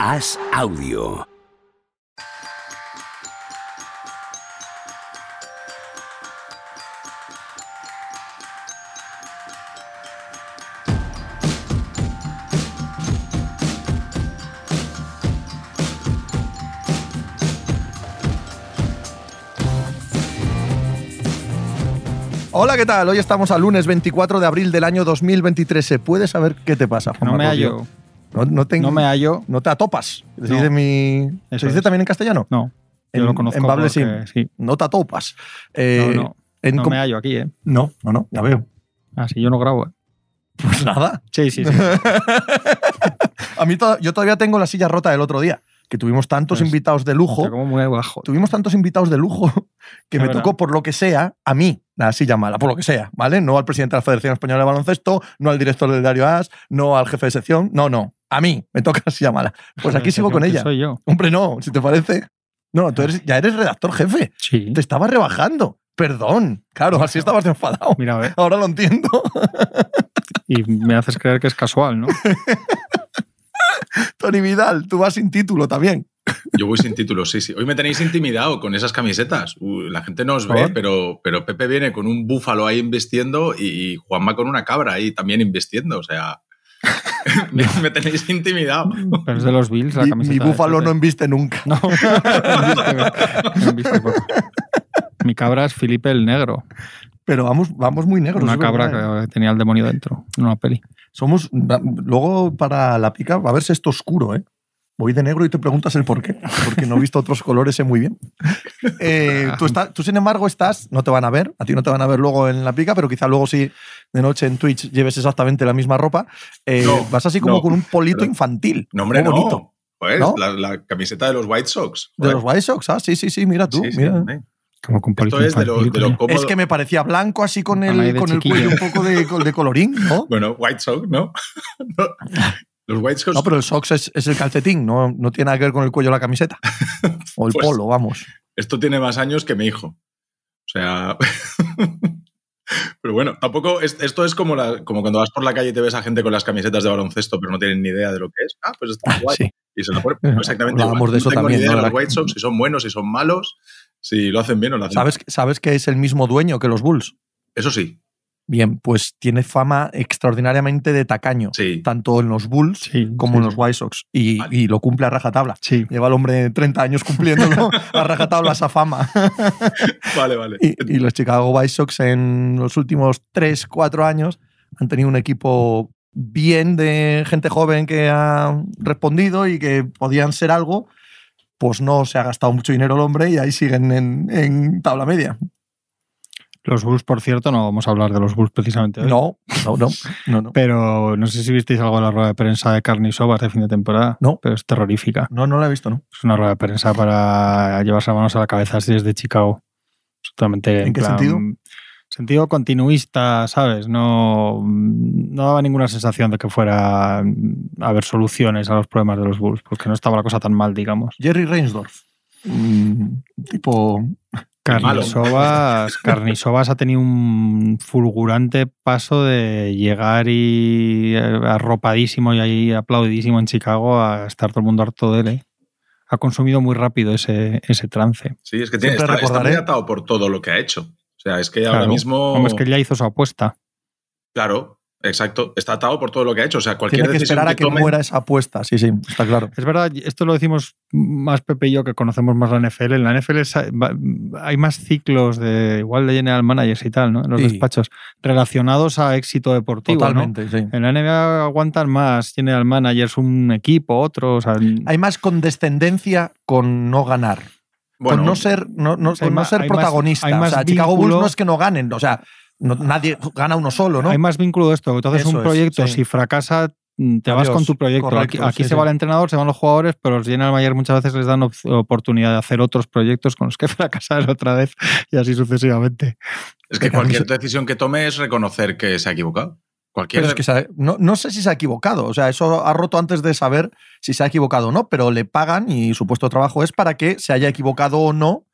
Haz audio. Hola, ¿qué tal? Hoy estamos al lunes 24 de abril del año 2023. ¿Se puede saber qué te pasa, Juan No me hallo. No, no te, No me hallo. no te atopas. Se No. dice, mi, Eso ¿se dice también en castellano? No. En, Yo lo conozco en Bable porque- sí. sí. No te atopas. Eh, no, no. en no com- me hallo aquí, ¿eh? no, no, no, ya veo. Así yo no grabo. ¿eh? Pues nada. Sí, sí, sí. A mí to- yo todavía tengo la silla rota del otro día, que tuvimos tantos Pues, invitados de lujo. Como muy bajo. Tuvimos tantos invitados de lujo que me verdad. tocó, por lo que sea, a mí la silla mala, por lo que sea, ¿vale? No al presidente de la Federación Española de Baloncesto, no al director del diario AS, no al jefe de sección, no, no. A mí me toca la silla mala. Pues aquí sigo con ella. Soy yo. Hombre, no, si te parece. No, tú eres- ya eres redactor jefe. Sí. Te estaba rebajando. Perdón. Claro, así estabas de enfadado. Mira, a ver. Ahora lo entiendo. Y me haces creer que es casual, ¿no? Tony Vidal, tú vas sin título también. Yo voy sin título, sí, sí. Hoy me tenéis intimidado con esas camisetas. La gente no os ve, pero, pero Pepe viene con un búfalo ahí investiendo y, y Juanma con una cabra ahí también investiendo. O sea, me, me tenéis intimidado. Pero es de los Bills la Mi, camiseta. mi búfalo no embiste nunca. No, poco. Mi cabra es Felipe el Negro. Pero vamos, vamos muy negros. Una cabra verdad, ¿eh? que tenía el demonio dentro en una peli. Somos. Luego, para la pica, va a verse esto oscuro, ¿eh? Voy de negro y te preguntas el por qué. Porque no he visto otros colores, sé muy bien. Eh, tú, está- tú, sin embargo, estás. No te van a ver. A ti no te van a ver luego en la pica, pero quizá luego sí de noche en Twitch lleves exactamente la misma ropa. Eh, No, vas así como no. con un polito Pero- infantil. No, hombre, Muy no. bonito. ¿No? La, la camiseta de los White Sox. De los White Sox, ah, sí, sí, sí, mira tú. Sí, sí, mira. Como con Esto es de lo, de lo cómodo. Es que me parecía blanco así con el, con el cuello un poco de, de colorín, ¿no? Bueno, White Sox, ¿no? No. Los White Sox No, pero el socks es, es el calcetín, no, no tiene nada que ver con el cuello de la camiseta. O el Pues- polo, vamos. Esto tiene más años que mi hijo. O sea. pero bueno, tampoco. es- esto es como, la- como cuando vas por la calle y te ves a gente con las camisetas de baloncesto, pero no tienen ni idea de lo que es. Ah, pues está guay. Sí. Y se la ponen exactamente Hablábamos igual. de eso no tengo también, ni idea de los White Sox, si son buenos, si son malos, si lo hacen bien o lo hacen ¿Sabes, ¿Sabes que es el mismo dueño que los Bulls? mal. Eso sí, Bien, pues tiene fama extraordinariamente de tacaño, sí. tanto en los Bulls Sí, como sí, en los. White Sox. Y, Vale. y lo cumple a rajatabla. Sí. Lleva el hombre 30 años cumpliéndolo a rajatabla esa fama. Vale, vale. Y, y los Chicago White Sox en los últimos 3, 4 años han tenido un equipo bien de gente joven que ha respondido y que podían ser algo. Pues no se ha gastado mucho dinero el hombre y ahí siguen en, en tabla media. Los Bulls, por cierto, no vamos a hablar de los Bulls precisamente hoy. No, no, no, no, no. Pero no sé si visteis algo de la rueda de prensa de Carnisovas de fin de temporada. No. Pero es terrorífica. No, no lo he visto, ¿no? Es una rueda de prensa para llevarse las manos a la cabeza así desde Chicago. Absolutamente. ¿En qué plan, sentido? Sentido continuista, ¿sabes? No, no daba ninguna sensación de que fuera a haber soluciones a los problemas de los Bulls, porque no estaba la cosa tan mal, digamos. Jerry Reinsdorf. Mm, tipo. Carnisovas, Carnisovas ha tenido un fulgurante paso de llegar y eh, arropadísimo y ahí aplaudidísimo en Chicago a estar todo el mundo harto de él. ¿eh? Ha consumido muy rápido ese, ese trance. Sí, es que tiene, está, está muy atado por todo lo que ha hecho. O sea, es que ahora mismo. Hombre, es que él ya hizo su apuesta. Claro, exacto. Está atado por todo lo que ha hecho. O sea, cualquier Tiene que decisión esperar a que tome- muera esa apuesta. Sí, sí, está claro. Es verdad, esto lo decimos más Pepe y yo que conocemos más la NFL. En la NFL hay más ciclos de igual de general managers y tal, ¿no? En los Sí. despachos relacionados a éxito deportivo. ¿no? Totalmente, sí. En la NBA aguantan más general managers, un equipo, otro. O sea, Hay más condescendencia con no ganar. Bueno, con no ser, no, no- O con hay no más- ser hay más- protagonista. hay o más sea, Chicago Bulls no es que no ganen. O sea, no- nadie gana uno solo, ¿no? hay más vínculo de esto. Entonces, Eso un es, proyecto, sí. si fracasa, te vas con tu proyecto. correcto, aquí aquí sí, se sí. va el entrenador, se van los jugadores, pero los general manager muchas veces les dan op- oportunidad de hacer otros proyectos con los que fracasar otra vez y así sucesivamente. es que cualquier decisión que tome es reconocer que se ha equivocado. Cualquier. Pero es que se ha- no, no sé si se ha equivocado. O sea, eso ha roto antes de saber si se ha equivocado o no, pero le pagan y su puesto de trabajo es para que se haya equivocado o no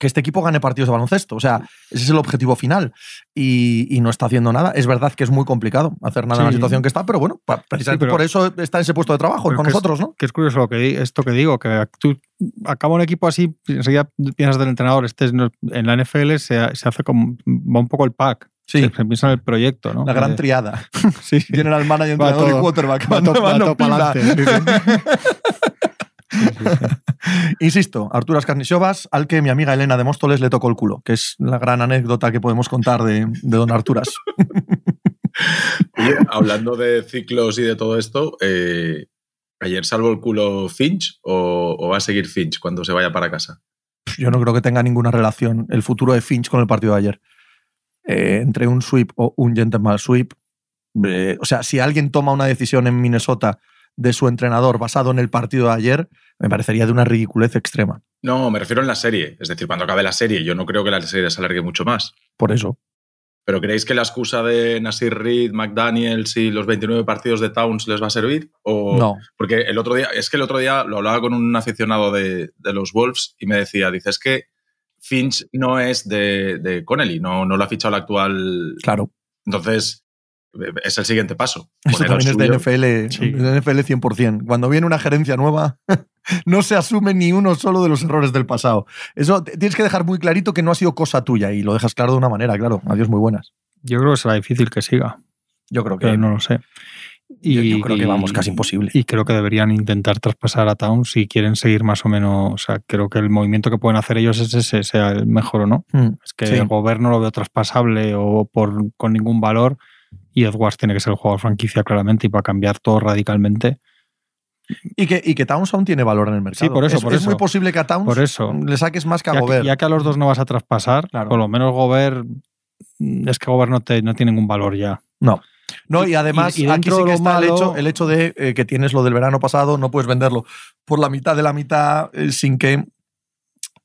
que este equipo gane partidos de baloncesto. O sea, ese es el objetivo final. Y, y no está haciendo nada. Es verdad que es muy complicado hacer nada en la Sí. situación que está, pero bueno, precisamente pero- por eso está en ese puesto de trabajo con que es- nosotros, ¿no? Que es curioso lo que esto que digo, que tú acaba un equipo así, enseguida piensas del entrenador. Este es- en la NFL se, se hace como va un poco el pack. Sí. Se, piensa en el proyecto, ¿no? La gran Eh, triada. sí. General manager, Va entrenador y todo- quarterback. Va Mando- to- va Insisto, Arturo Ascarnisovas, al que mi amiga Elena de Móstoles le tocó el culo, que es la gran anécdota que podemos contar de, de don Arturas. Oye, hablando de ciclos y de todo esto, eh, ¿ayer salvo el culo Finch o, o va a seguir Finch cuando se vaya para casa? Yo no creo que tenga ninguna relación el futuro de Finch con el partido de ayer. Eh, entre un sweep o un gentleman sweep. eh, o sea, si alguien toma una decisión en Minnesota de su entrenador basado en el partido de ayer, me parecería de una ridiculez extrema. No, me refiero en la serie. Es decir, cuando acabe la serie. Yo no creo que la serie se alargue mucho más. Por eso. ¿Pero creéis que la excusa de Nasir Reed, McDaniels y los 29 partidos de Towns les va a servir? O... No. Porque el otro día, es que el otro día lo hablaba con un aficionado de, de los Wolves y me decía, dice, es que Finch no es de, de Connelly, no, no lo ha fichado el actual. Claro. Entonces, es el siguiente paso. Eso también es de. NFL, Sí. de NFL 100%. Cuando viene una gerencia nueva, no se asume ni uno solo de los errores del pasado. Eso tienes que dejar muy clarito que no ha sido cosa tuya y lo dejas claro de una manera, claro. Adiós, muy buenas. Yo creo que será difícil que siga, Yo creo que, pero no lo sé. yo, yo creo que vamos, casi imposible. Y creo que deberían intentar traspasar a Town si quieren seguir más o menos. O sea, creo que el movimiento que pueden hacer ellos es ese, sea el mejor o no. Mm. Es que Sí. el gobierno lo veo traspasable o por, con ningún valor. Y Edwards tiene que ser el jugador franquicia claramente y para cambiar todo radicalmente. Y que, y que Towns aún tiene valor en el mercado. Sí, por eso, es, por es eso. muy posible que a Towns Por eso. le saques más que a Ya, Gobert. que, ya que a los dos no vas a traspasar, Claro. por lo menos Gobert. Es que Gobert no, te, no tiene ningún valor ya. No. No, y además y aquí sí que está el, malo- hecho, el hecho de eh, que tienes lo del verano pasado, no puedes venderlo por la mitad de la mitad eh, sin que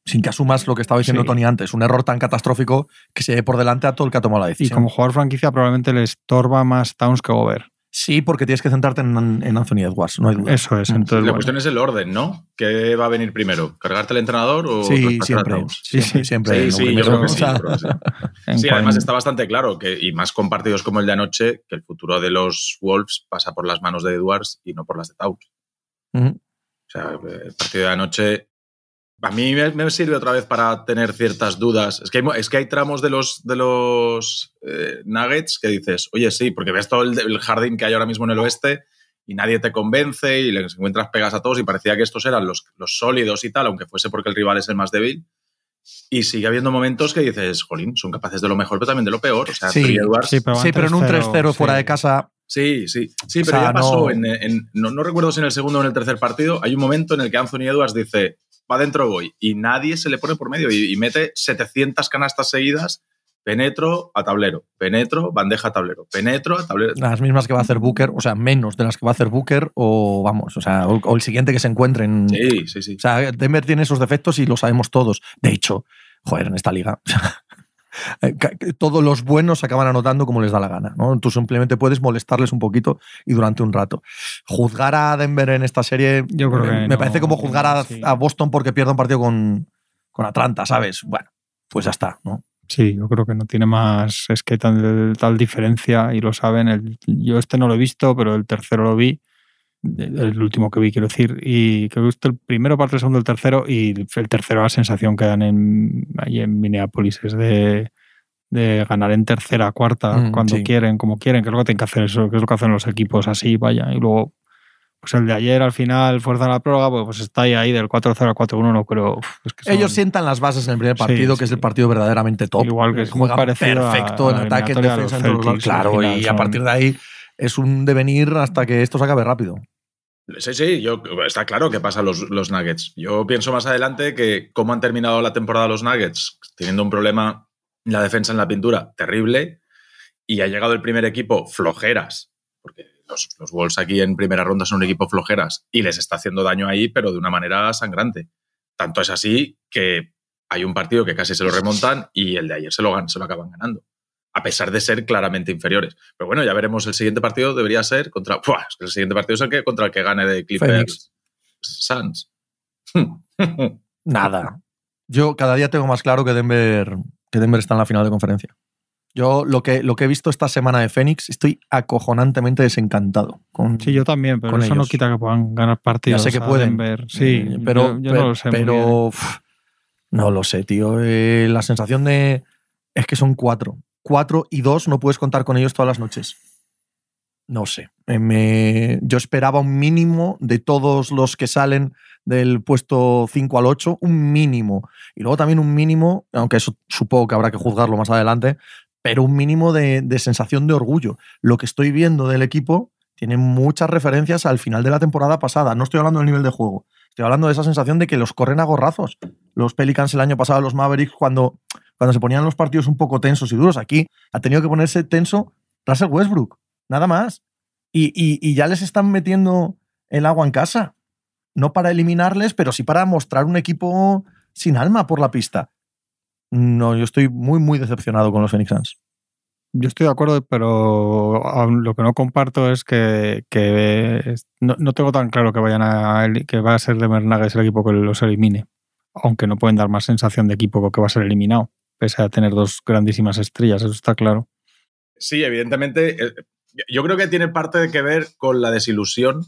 sin que asumas lo que estaba diciendo Sí. Tony antes. Un error tan catastrófico que se ve por delante a todo el que ha tomado la Y decisión. como jugador franquicia probablemente le estorba más Towns que Gobert. Sí, porque tienes que centrarte en, en Anthony Edwards, no hay duda. Eso es. Mm. Entonces, La bueno. cuestión es el orden, ¿no? ¿Qué va a venir primero? ¿Cargarte el entrenador o Sí, siempre, sí, Sí, siempre. Sí, sí, yo creo que sí. creo que sí. además está bastante claro que, y más con partidos como el de anoche, que el futuro de los Wolves pasa por las manos de Edwards y no por las de Towns. O sea, el partido de anoche a mí me, me sirve otra vez para tener ciertas dudas. Es que hay, es que hay tramos de los, de los eh, Nuggets que dices, oye, sí, porque ves todo el, el jardín que hay ahora mismo en el oeste y nadie te convence y les encuentras pegas a todos y parecía que estos eran los, los sólidos y tal, aunque fuese porque el rival es el más débil. Y sigue habiendo momentos que dices, jolín, son capaces de lo mejor, pero también de lo peor. O sea, Sí, Edwards sí, pero, Sí, pero en un 3-0 fuera sí. de casa, Sí, sí, sí, O pero sea, ya pasó. no- En, en- no, no recuerdo si en el segundo o en el tercer partido. Hay un momento en el que Anthony Edwards dice, va dentro voy, y nadie se le pone por medio y, y mete 700 canastas seguidas, penetro a tablero, penetro, bandeja a tablero, penetro a tablero. las mismas que va a hacer Booker, o sea, menos de las que va a hacer Booker, o vamos, o sea, o, o el siguiente que se encuentre en, Sí, sí, sí. O sea, Denver tiene esos defectos y lo sabemos todos. De hecho, joder, en esta liga. eh, Todos los buenos acaban anotando como les da la gana. ¿no? Tú simplemente puedes molestarles un poquito y durante un rato. Juzgar a Denver en esta serie Yo creo me, que me no, parece como juzgar a, sí. a Boston porque pierde un partido con, con Atlanta, ¿sabes? Bueno, pues ya está. ¿no? Sí, yo creo que no tiene más. Es que tal, tal diferencia y lo saben. El- yo este no lo he visto, pero el tercero lo vi. El último que vi, quiero decir. Y creo que visto el primero parte, el segundo, el tercero. Y el tercero, la sensación que dan en, ahí en Minneapolis es de, de ganar en tercera, cuarta, Mm, cuando sí. quieren, como quieren, que es lo que tienen que hacer eso, que es lo que hacen los equipos así, vaya. Y luego, pues el de ayer al final, fuerza en la prórroga, pues, pues está ahí, ahí del 4-0 al 4-1, no creo. uf, es que son- Ellos sientan las bases en el primer Sí, partido, que es el partido verdaderamente top. Igual que es muy parecido a- perfecto en a ataque, en defensa, en. Celtics, Claro, final y a partir de ahí es un devenir hasta que esto se acabe rápido. Sí, sí, yo, está claro que pasa los, los Nuggets. Yo pienso más adelante que cómo han terminado la temporada los Nuggets, teniendo un problema en la defensa en la pintura terrible, y ha llegado el primer equipo flojeras, porque los, los Wolves aquí en primera ronda son un equipo flojeras, y les está haciendo daño ahí, pero de una manera sangrante. Tanto es así que hay un partido que casi se lo remontan y el de ayer se lo, se lo acaban ganando. A pesar de ser claramente inferiores. Pero bueno, ya veremos. El siguiente partido debería ser contra. ¡Buah! es que el siguiente partido es el que contra el que gane de Clippers. Suns. Nada. Yo cada día tengo más claro que Denver, que Denver está en la final de conferencia. Yo lo que, lo que he visto esta semana de Phoenix, estoy acojonantemente desencantado. Con, Sí, yo también, pero con eso no quita que puedan ganar partidos. Ya sé que a pueden. Denver. Sí, Eh, pero, yo, yo pe- no lo sé. muy bien. pero uf, no lo sé, tío. Eh, la sensación de es que son cuatro. Cuatro y dos no puedes contar con ellos todas las noches. No sé. Me- yo esperaba un mínimo de todos los que salen del puesto 5 al 8, un mínimo. Y luego también un mínimo, aunque eso supongo que habrá que juzgarlo más adelante, pero un mínimo de, de sensación de orgullo. Lo que estoy viendo del equipo tiene muchas referencias al final de la temporada pasada. No estoy hablando del nivel de juego. Estoy hablando de esa sensación de que los corren a gorrazos. Los Pelicans el año pasado, los Mavericks, cuando, cuando se ponían los partidos un poco tensos y duros. Aquí ha tenido que ponerse tenso Russell Westbrook. Nada más. Y, y- ya les están metiendo el agua en casa. No para eliminarles, pero sí para mostrar un equipo sin alma por la pista. No, yo estoy muy, muy decepcionado con los Phoenix Suns. Yo estoy de acuerdo, pero lo que no comparto es que, que no, no tengo tan claro que vayan a que va a ser de Nuggets el equipo que los elimine. Aunque no pueden dar más sensación de equipo que va a ser eliminado, pese a tener dos grandísimas estrellas, eso está claro. Sí, evidentemente. eh, Yo creo que tiene parte que ver con la desilusión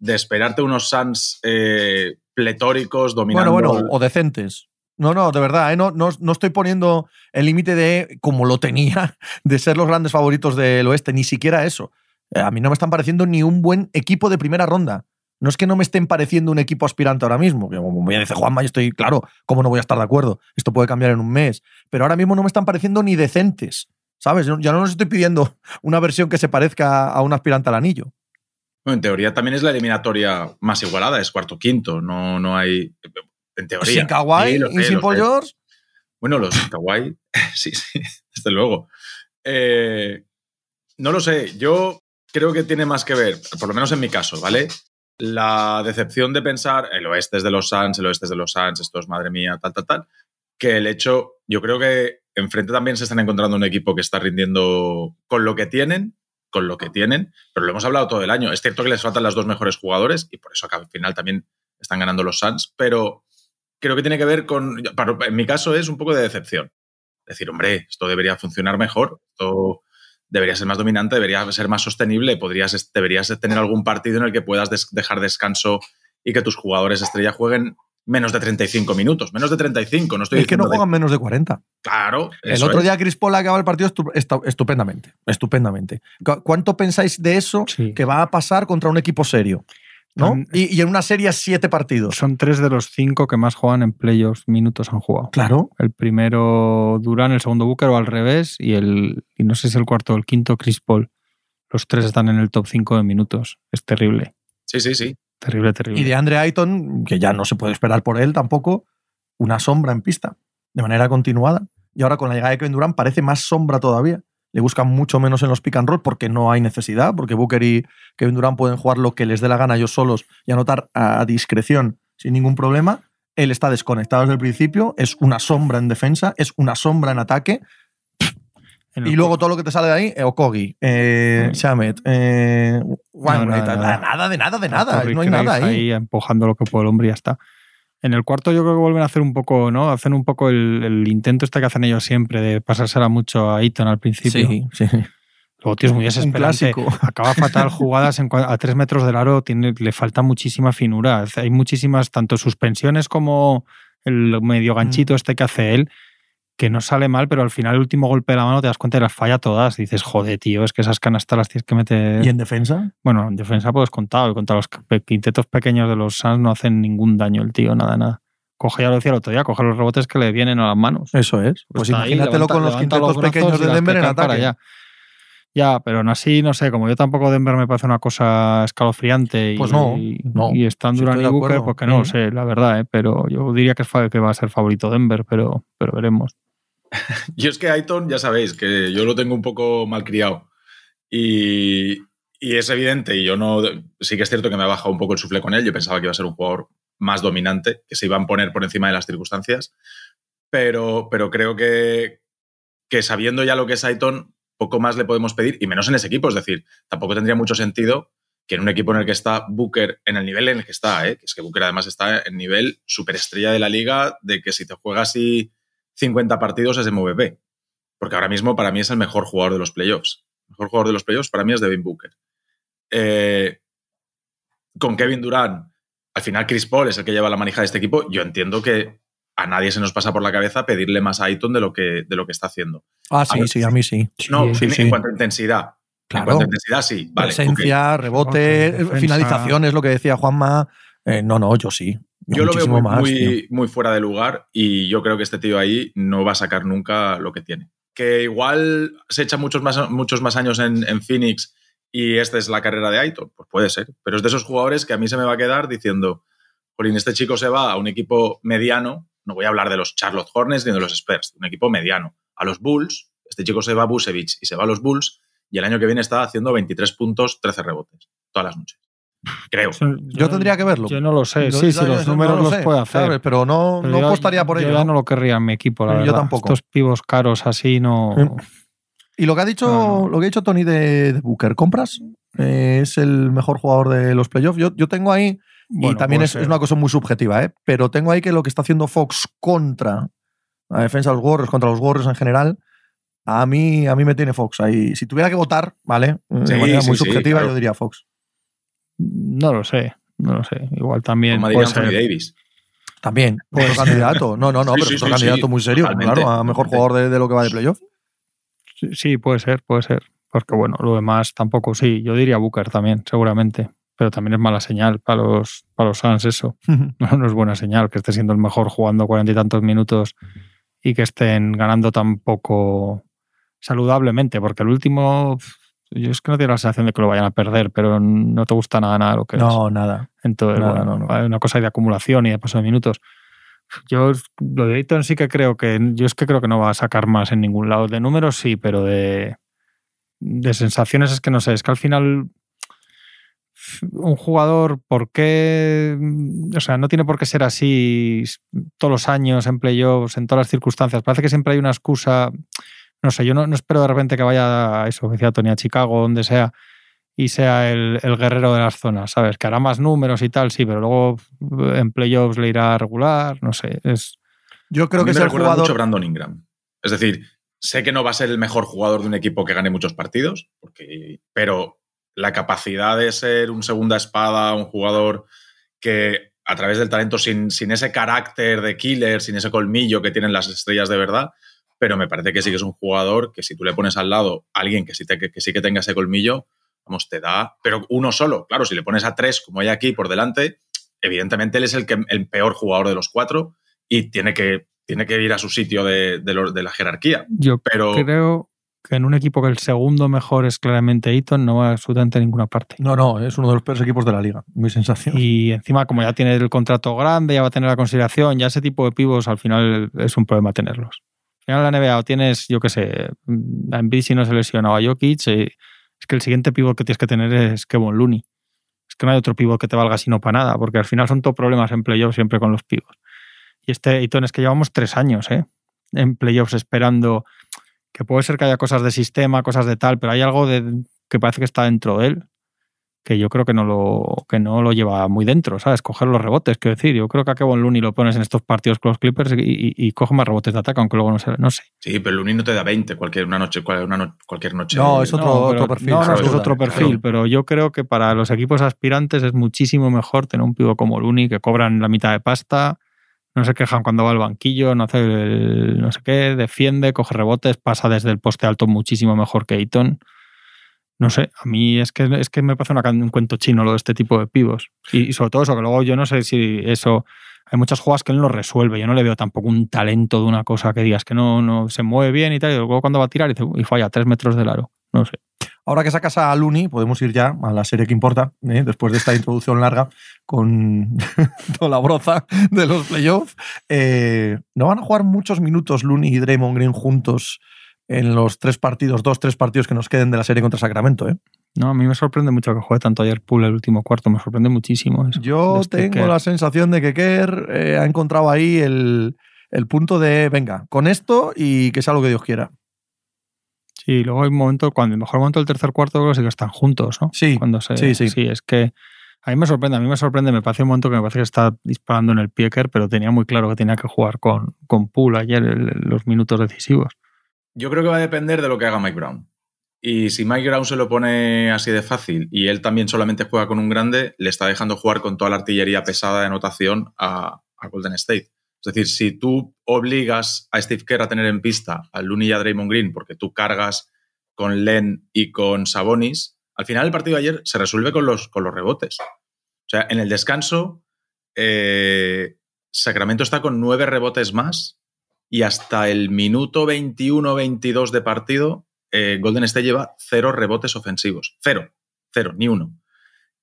de esperarte unos Suns eh, pletóricos dominando. Bueno, bueno, o decentes. No, no, de verdad, ¿eh? no, no, no estoy poniendo el límite de, como lo tenía, de ser los grandes favoritos del oeste, ni siquiera eso. Eh, A mí no me están pareciendo ni un buen equipo de primera ronda. No es que no me estén pareciendo un equipo aspirante ahora mismo. que Como bien dice Juanma, yo estoy claro, ¿cómo no voy a estar de acuerdo? Esto puede cambiar en un mes. Pero ahora mismo no me están pareciendo ni decentes. ¿Sabes? Yo- Ya no les estoy pidiendo una versión que se parezca a un aspirante al anillo. Bueno, en teoría también es la eliminatoria más igualada, es cuarto-quinto. No, no hay. En teoría. Sin Kawhi y sin Paul sé. George. Bueno, los Kawhi, sí, sí, desde luego. Eh, no lo sé, yo creo que tiene más que ver, por lo menos en mi caso, ¿vale? La decepción de pensar el oeste es de los Suns, el oeste es de los Suns, esto es madre mía, tal, tal, tal, que el hecho, yo creo que enfrente también se están encontrando un equipo que está rindiendo con lo que tienen, con lo que tienen, pero lo hemos hablado todo el año. Es cierto que les faltan las dos mejores jugadores y por eso acá al final también están ganando los Suns, pero creo que tiene que ver con, en mi caso es un poco de decepción. Decir, hombre, esto debería funcionar mejor, esto debería ser más dominante, debería ser más sostenible, podrías, deberías tener algún partido en el que puedas des- dejar descanso y que tus jugadores estrella jueguen menos de 35 minutos, menos de 35, no estoy Es que no de- juegan menos de 40. Claro, El otro es. día Chris Paul acaba el partido estupendamente. Estupendamente. ¿Cu- ¿Cuánto pensáis de eso Sí. que va a pasar contra un equipo serio? Y, y en una serie siete partidos. Son tres de los cinco que más juegan en playoffs minutos han jugado. Claro. El primero Durán, el segundo Booker o al revés, y el y no sé si el cuarto o el quinto Chris Paul. Los tres están en el top 5 de minutos. Es terrible, Sí, sí, sí. terrible, terrible. Y de Andre Ayton, que ya no se puede esperar por él tampoco, una sombra en pista, de manera continuada. Y ahora con la llegada de Kevin Durant parece más sombra todavía. Le buscan mucho menos en los pick and roll porque no hay necesidad, porque Booker y Kevin Durant pueden jugar lo que les dé la gana ellos solos y anotar a discreción sin ningún problema. Él está desconectado desde el principio, es una sombra en defensa, es una sombra en ataque. En Y luego todo lo que te sale de ahí, eh, Okogi, eh. Shamet, eh, nada, nada, nada. de nada, de nada. Rick No hay nada Graves ahí. empujando lo que puede el hombre y ya está. En el cuarto yo creo que vuelven a hacer un poco, ¿no? Hacen un poco el, el intento este que hacen ellos siempre de pasársela mucho a Eaton al principio. Sí, sí. Luego, tío, es muy desesperante. Acaba fatal jugadas en a tres metros del aro, tiene, le falta muchísima finura. Hay muchísimas, tanto suspensiones como el medio ganchito este que hace él, que no sale mal, pero al final el último golpe de la mano te das cuenta y las falla todas. dices, joder, tío, es que esas canastas las tienes que meter. ¿Y en defensa? Bueno, en defensa pues contado, y contra los quintetos pequeños de los Suns no hacen ningún daño el tío, nada, nada. Coge, ya lo decía el otro día, coge los rebotes que le vienen a las manos. Eso es. Pues, ahí, imagínatelo levanta- con los quintetos pequeños de Denver en ataque. allá. Ya, pero aún así, no sé, como yo tampoco Denver me parece una cosa escalofriante y, Pues no, no. y están Sí, Durant y Booker, porque no lo Sí. sé, la verdad, ¿eh? pero yo diría que, es que va a ser favorito Denver, pero, pero veremos. Yo es que Aiton, ya sabéis, que yo lo tengo un poco mal criado. Y, y es evidente, y yo no. Sí que es cierto que me ha bajado un poco el sufle con él. Yo pensaba que iba a ser un jugador más dominante, que se iba a poner por encima de las circunstancias. Pero, pero creo que, que sabiendo ya lo que es Aiton, poco más le podemos pedir, y menos en ese equipo. Es decir, tampoco tendría mucho sentido que en un equipo en el que está Booker, en el nivel en el que está, ¿eh? es que Booker además está en nivel superestrella de la liga, de que si te juegas y 50 partidos es MVP. Porque ahora mismo para mí es el mejor jugador de los playoffs. El mejor jugador de los playoffs para mí es Devin Booker. Eh, con Kevin Durant, al final Chris Paul es el que lleva la manija de este equipo. Yo entiendo que a nadie se nos pasa por la cabeza pedirle más a Aiton de lo que, de lo que está haciendo. Ah, sí, sí, a mí sí. No, sí, en, sí. en cuanto a intensidad. Claro. En cuanto a intensidad, sí. Vale, Presencia, ok. rebote, Rebote, defensa. finalización, es lo que decía Juanma. Eh, no, no, yo sí. Yo lo veo muy, más, muy, fuera de lugar y yo creo que este tío ahí no va a sacar nunca lo que tiene. Que igual se echa muchos más, muchos más años en, en Phoenix y esta es la carrera de Aiton, pues puede ser. Pero es de esos jugadores que a mí se me va a quedar diciendo, Jolín, este chico se va a un equipo mediano, no voy a hablar de los Charlotte Hornets ni de los Spurs, un equipo mediano. A los Bulls, este chico se va a Busevich y se va a los Bulls y el año que viene está haciendo 23 puntos, 13 rebotes, todas las noches. Creo. Yo tendría que verlo. Yo no lo sé. Yo- sí, yo- sí, yo los no números lo los sé, puede hacer. ¿sabes? Pero no, Pero no yo- apostaría por yo ello. ya no lo querría en mi equipo, la Yo verdad. tampoco. Estos pivos caros así no. Y lo que ha dicho, No, no. Lo que ha dicho Tony de, de Booker, ¿compras? Eh, es el mejor jugador de los playoffs. Yo, yo tengo ahí, y Bueno, también es, es una cosa muy subjetiva, ¿eh? pero tengo ahí que lo que está haciendo Fox contra la defensa de los Warriors, contra los Warriors en general, a mí, a mí me tiene Fox ahí. Si tuviera que votar, ¿vale? De Sí, manera sí, muy sí, subjetiva, claro. yo diría Fox. No lo sé. No lo sé. Igual también. Como Anthony. Davis. También, otro candidato. No, no, no, Sí, pero sí, otro sí, candidato sí, muy serio, totalmente, claro, a mejor jugador de, de lo que va de playoff. Sí, Sí, puede ser, puede ser. Porque bueno, lo demás tampoco sí. Yo diría Booker también, seguramente. Pero también es mala señal para los, para los Suns eso. No, no es buena señal que esté siendo el mejor jugando cuarenta y tantos minutos y que estén ganando tan poco saludablemente. Porque el último, yo es que no tengo la sensación de que lo vayan a perder, pero no te gusta nada, nada lo que es. no, nada. Entonces, Nada, bueno, no, no. hay una cosa de acumulación y de paso de minutos. Yo lo de Ayton sí que creo que yo es que creo que no va a sacar más en ningún lado. De números sí, pero de, de sensaciones es que no sé, es que al final un jugador, ¿por qué? O sea, no tiene por qué ser así todos los años en playoffs, en todas las circunstancias. Parece que siempre hay una excusa. No sé, yo no, no espero de repente que vaya a eso, que decía Tony, a Chicago, donde sea, y sea el, el guerrero de las zonas, ¿sabes? Que hará más números y tal, sí, pero luego en playoffs le irá regular, no sé. Es, Yo creo A mí que es me el recuerda jugador. mucho a Brandon Ingram. Es decir, sé que no va a ser el mejor jugador de un equipo que gane muchos partidos, porque, pero la capacidad de ser un segunda espada, un jugador que a través del talento, sin, sin ese carácter de killer, sin ese colmillo que tienen las estrellas de verdad, pero me parece que sí que es un jugador que si tú le pones al lado a alguien que sí, te- que, que sí que tenga ese colmillo, vamos, te da, pero uno solo. Claro, si le pones a tres, como hay aquí por delante, evidentemente él es el, que, el peor jugador de los cuatro y tiene que, tiene que ir a su sitio de, de lo- de la jerarquía. yo Pero creo que en un equipo que el segundo mejor es claramente Eaton, no va absolutamente a ninguna parte. No, no, es uno de los peores equipos de la liga, mi sensación. Y encima, como ya tiene el contrato grande, ya va a tener la consideración, ya ese tipo de pivos al final es un problema tenerlos. Al final la NBA o tienes, yo qué sé, a Embiid si no se lesiona o a Jokic, eh, es que el siguiente pivot que tienes que tener es Kevin Looney. Es que no hay otro pivot que te valga sino para nada, porque al final son todos problemas en playoffs siempre con los pivots. Y este Ayton es que llevamos tres años ¿eh? en playoffs esperando que puede ser que haya cosas de sistema, cosas de tal, pero hay algo de, que parece que está dentro de él que yo creo que no lo que no lo lleva muy dentro, ¿sabes? Coger los rebotes, quiero decir. Yo creo que a Kevin Looney lo pones en estos partidos con los Clippers y, y- y coge más rebotes de ataque, aunque luego no sé. No sé. sí, pero Looney no te da 20 cualquier, una noche, cual- una no- cualquier noche. No, es otro- No, otro pero- perfil, No, es otro Claro. perfil, pero yo creo que para los equipos aspirantes es muchísimo mejor tener un pivo como Looney que cobran la mitad de pasta, no se quejan cuando va al banquillo, no hace el no sé qué, defiende, coge rebotes, pasa desde el poste alto muchísimo mejor que Ayton. No sé, a mí es que, es que me parece una un cuento chino lo de este tipo de pivos. Y, sobre todo eso, que luego yo no sé si eso. Hay muchas jugadas que él no resuelve. Yo no le veo tampoco un talento de una cosa que digas que no, no se mueve bien y tal. Y luego cuando va a tirar y, y falla tres metros del aro. No sé. Ahora que sacas a Looney, podemos ir ya a la serie que importa, ¿eh? después de esta introducción larga con toda la broza de los playoffs. Eh, ¿No van a jugar muchos minutos Looney y Draymond Green juntos en los tres partidos, dos, tres partidos que nos queden de la serie contra Sacramento? ¿eh? No, a mí me sorprende mucho que juegue tanto ayer Poole el último cuarto. Me sorprende muchísimo eso. Yo este tengo Kerr. la sensación de que Kerr eh, ha encontrado ahí el, el punto de, venga, con esto y que sea lo que Dios quiera. Sí, luego hay un momento, cuando el mejor momento del tercer cuarto, creo que sí que están juntos, ¿no? Sí, Cuando se, sí, sí. Sí, es que a mí me sorprende, a mí me sorprende, me parece un momento que me parece que está disparando en el Pieker, pero tenía muy claro que tenía que jugar con, con Poole ayer los minutos decisivos. Yo creo que va a depender de lo que haga Mike Brown. Y si Mike Brown se lo pone así de fácil y él también solamente juega con un grande, le está dejando jugar con toda la artillería pesada de anotación a, Golden State. Es decir, si tú obligas a Steve Kerr a tener en pista a Looney y a Draymond Green porque tú cargas con Len y con Sabonis, al final el partido de ayer se resuelve con los, con los rebotes. O sea, en el descanso, eh, Sacramento está con nueve rebotes más y hasta el minuto 21-22 de partido, eh, Golden State lleva cero rebotes ofensivos. Cero, cero, ni uno.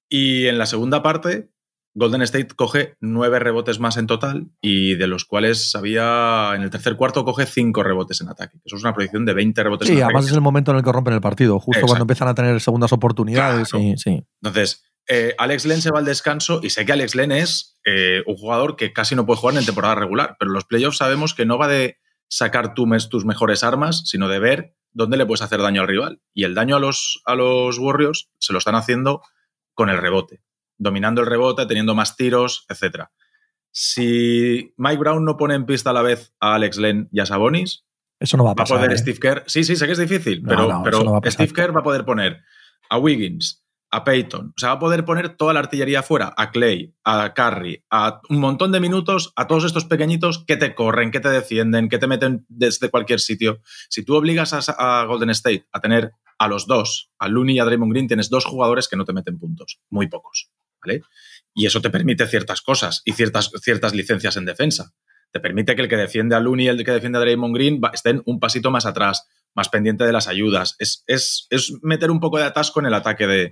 Y en la segunda parte, Golden State coge nueve rebotes más en total y de los cuales había en el tercer cuarto coge cinco rebotes en ataque. Eso es una proyección de 20 rebotes Sí, en ataque. además es el momento en el que rompen el partido, justo Exacto. cuando empiezan a tener segundas oportunidades. Claro. y- sí. Entonces, eh, Alex Len se va al descanso y sé que Alex Len es eh, un jugador que casi no puede jugar en temporada regular, pero en los playoffs sabemos que no va de sacar mes- tus mejores armas, sino de ver dónde le puedes hacer daño al rival. Y el daño a los, a los Warriors se lo están haciendo con el rebote, dominando el rebote, teniendo más tiros, etc. Si Mike Brown no pone en pista a la vez a Alex Len y a Sabonis, Eso no va a va a pasar. poder ¿eh? Steve Kerr. Sí, sí, sé que es difícil, No, pero, no, pero no pasar. Steve Kerr va a poder poner a Wiggins, a Peyton, o sea, va a poder poner toda la artillería afuera, a Clay, a Curry, a un montón de minutos, a todos estos pequeñitos que te corren, que te defienden, que te meten desde cualquier sitio. Si tú obligas a, Golden State a tener a los dos, a Looney y a Draymond Green, tienes dos jugadores que no te meten puntos, muy pocos, ¿vale? Y eso te permite ciertas cosas y ciertas, ciertas licencias en defensa. Te permite que el que defiende a Looney y el que defiende a Draymond Green estén un pasito más atrás, más pendiente de las ayudas. Es, es, es meter un poco de atasco en el ataque de,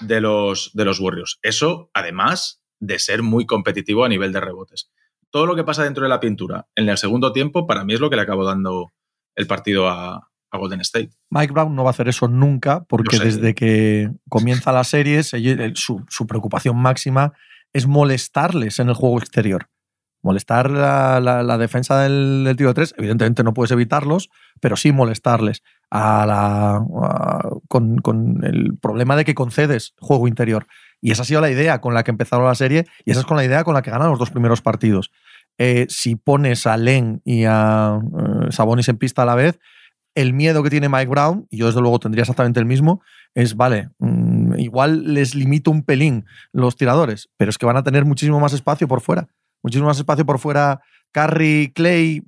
de, los, de los Warriors. Eso, además de ser muy competitivo a nivel de rebotes. Todo lo que pasa dentro de la pintura en el segundo tiempo, para mí es lo que le acabó dando el partido a, a Golden State. Mike Brown no va a hacer eso nunca, porque desde que comienza la serie, su, su preocupación máxima es molestarles en el juego exterior. Molestar la, defensa del, del tiro de tres. Evidentemente no puedes evitarlos, pero sí molestarles a la, con el problema de que concedes juego interior. Y esa ha sido la idea con la que empezaron la serie y esa es con la idea con la que ganan los dos primeros partidos. Eh, si pones a Len y a eh, Sabonis en pista a la vez, el miedo que tiene Mike Brown, y yo desde luego tendría exactamente el mismo, es, vale, mm, igual les limito un pelín los tiradores, pero es que van a tener muchísimo más espacio por fuera. Muchísimo más espacio por fuera. Curry, Clay,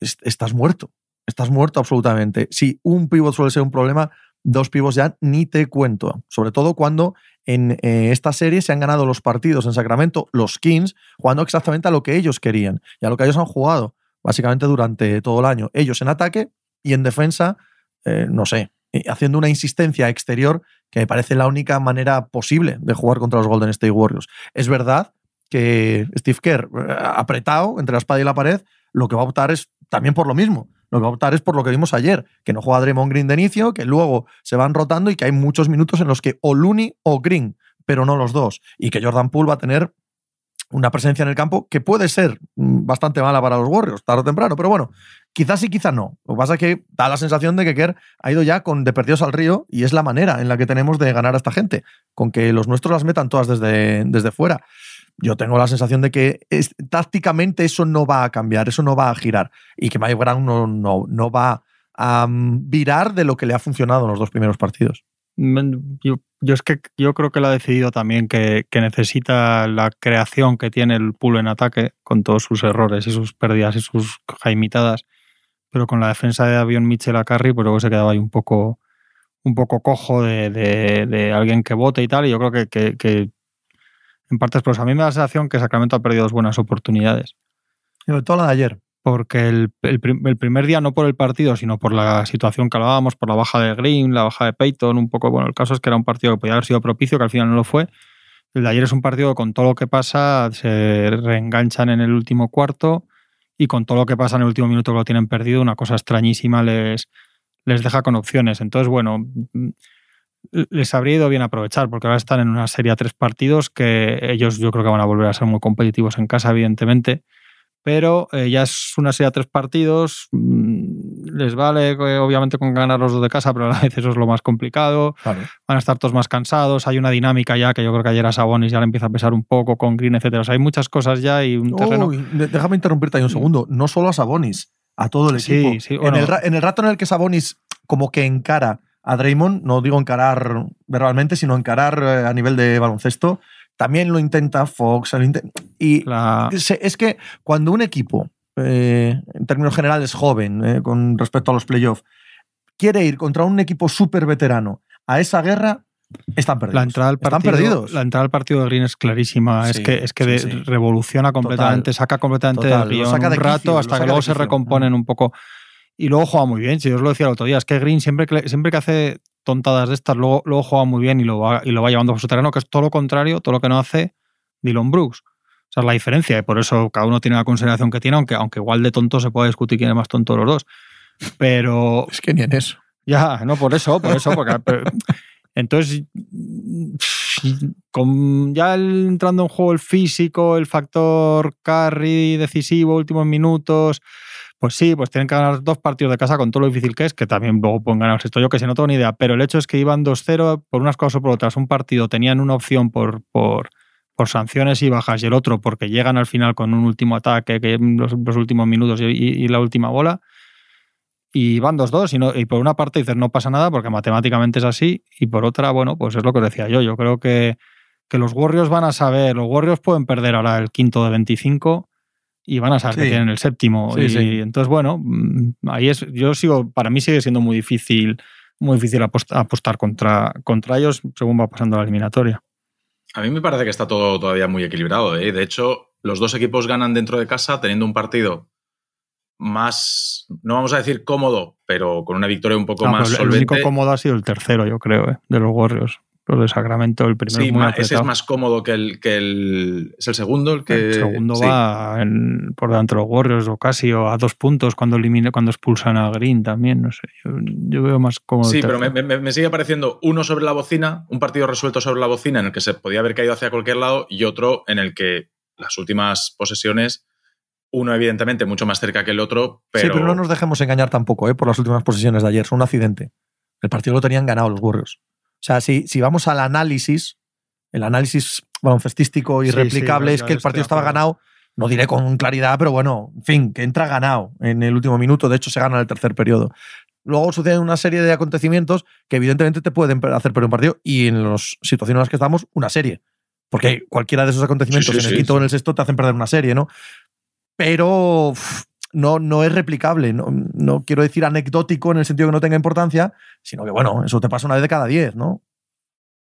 estás muerto. Estás muerto absolutamente. Si un pivot suele ser un problema, dos pivots ya ni te cuento. Sobre todo cuando en eh, esta serie se han ganado los partidos en Sacramento, los Kings, jugando exactamente a lo que ellos querían y a lo que ellos han jugado, básicamente durante todo el año. Ellos en ataque y en defensa, eh, no sé, haciendo una insistencia exterior que me parece la única manera posible de jugar contra los Golden State Warriors. Es verdad que Steve Kerr, eh, apretado entre la espada y la pared, lo que va a optar es también por lo mismo. Lo que va a optar es por lo que vimos ayer, que no juega Draymond Green de inicio, que luego se van rotando y que hay muchos minutos en los que o Looney o Green, pero no los dos. Y que Jordan Poole va a tener una presencia en el campo que puede ser mm, bastante mala para los Warriors, tarde o temprano, pero bueno, quizás sí, quizás no. Lo que pasa es que da la sensación de que Kerr ha ido ya con de perdidos al río y es la manera en la que tenemos de ganar a esta gente, con que los nuestros las metan todas desde, desde fuera. Yo tengo la sensación de que tácticamente eso no va a cambiar, eso no va a girar y que Mike Brown no, no, no va a mm, virar de lo que le ha funcionado en los dos primeros partidos. Yo, es que yo creo que él ha decidido también que, que necesita la creación que tiene el pool en ataque, con todos sus errores y sus pérdidas y sus jaimitadas, pero con la defensa de Avion Mitchell a Curry, pues luego se quedaba ahí un poco, un poco cojo de, de- alguien que vote y tal. Y yo creo que en partes, pues a mí me da la sensación que Sacramento ha perdido dos buenas oportunidades Y sobre todo la de ayer. porque el, el prim- el primer día no por el partido, sino por la situación que hablábamos, por la baja de Green, la baja de Peyton, un poco, bueno, el caso es que era un partido que podía haber sido propicio, que al final no lo fue. El de ayer es un partido que con todo lo que pasa se reenganchan en el último cuarto y con todo lo que pasa en el último minuto que lo tienen perdido, una cosa extrañísima les, les deja con opciones. Entonces, bueno, les habría ido bien aprovechar, porque ahora están en una serie a tres partidos que ellos yo creo que van a volver a ser muy competitivos en casa, evidentemente pero eh, ya es una serie a tres partidos, mm, les vale eh, obviamente con ganar los dos de casa, pero a veces eso es lo más complicado. Van a estar todos más cansados. Hay una dinámica ya que yo creo que ayer a Sabonis ya le empieza a pesar un poco con Green, etcétera. O sea, hay muchas cosas ya y un terreno. Uy, déjame interrumpirte ahí un segundo. No solo a Sabonis, a todo el Sí, equipo. sí, en, bueno. el, ra- en el rato en el que Sabonis como que encara a Draymond, no digo encarar verbalmente, sino encarar eh, a nivel de baloncesto, también lo intenta Fox. lo y La- es que cuando un equipo, eh, en términos generales joven, eh, con respecto a los playoffs, quiere ir contra un equipo súper veterano a esa guerra, están perdidos. La entrada al están partido, perdidos. La entrada al partido de Green es clarísima. es que, es que sí, de- sí. revoluciona completamente, saca completamente Total, del lo saca de un rato quicio, hasta que luego se recomponen un poco. Y luego juega muy bien. Si yo os lo decía el otro día, es que Green siempre que, siempre que hace tontadas de estas, luego, luego juega muy bien y lo, va, y lo va llevando por su terreno, que es todo lo contrario, todo lo que no hace Dylan Brooks. Esa es la diferencia y por eso cada uno tiene la consideración que tiene, aunque, aunque igual de tonto se puede discutir quién es más tonto de los dos. Pero, Es que ni en eso. ya, no, por eso, por eso, porque. pero- entonces, con ya el- entrando en juego el físico, el factor carry decisivo, últimos minutos, pues sí, pues tienen que ganar dos partidos de casa con todo lo difícil que es, que también luego pueden ganar esto. Yo que sé, no tengo ni idea, pero el hecho es que iban 2-0 por unas cosas o por otras. Un partido tenían una opción por, por, por sanciones y bajas y el otro porque llegan al final con un último ataque, que los, los últimos minutos y, la última bola y van 2-2 y, no- y por una parte dices no pasa nada porque matemáticamente es así y por otra, bueno, pues es lo que decía yo. Yo creo que, que los Warriors van a saber, los Warriors pueden perder ahora el quinto de 25 y van a saber que tienen el séptimo. Sí, y sí. entonces, bueno, mm, ahí es, yo sigo, para mí sigue siendo muy difícil, muy difícil apost- apostar contra, contra ellos según va pasando la eliminatoria. A mí me parece que está todo todavía muy equilibrado. ¿eh? De hecho, los dos equipos ganan dentro de casa teniendo un partido más, no vamos a decir cómodo, pero con una victoria un poco más el único cómodo ha sido el tercero, yo creo, ¿eh? de los Warriors. Los de Sacramento, el primero Sí, es muy ma- ese es más cómodo que el, que el. Es el segundo el que. El segundo sí. va en- por delante de los Warriors o casi o a dos puntos cuando elimina, cuando expulsan a Green también, no sé. Yo, yo veo más cómodo. Sí, pero me, tercero. me- me sigue pareciendo uno sobre la bocina, un partido resuelto sobre la bocina en el que se podía haber caído hacia cualquier lado y otro en el que las últimas posesiones, uno evidentemente mucho más cerca que el otro, pero, Sí, pero no nos dejemos engañar tampoco ¿eh? por las últimas posiciones de ayer. Son un accidente. El partido lo tenían ganado los Warriors. O sea, si, si vamos al análisis, el análisis baloncestístico y Sí, sí, es que el partido estaba ganado, no diré con claridad, pero bueno, en fin, que entra ganado en el último minuto. De hecho, se gana en el tercer periodo. Luego suceden una serie de acontecimientos que evidentemente te pueden hacer perder un partido y en las situaciones en las que estamos, una serie. Porque cualquiera de esos acontecimientos Sí, en el quinto o en el sexto te hacen perder una serie, ¿no? Pero uf, no, no es replicable. No, no quiero decir anecdótico en el sentido que no tenga importancia, sino que, bueno, eso te pasa una vez de cada diez, ¿no?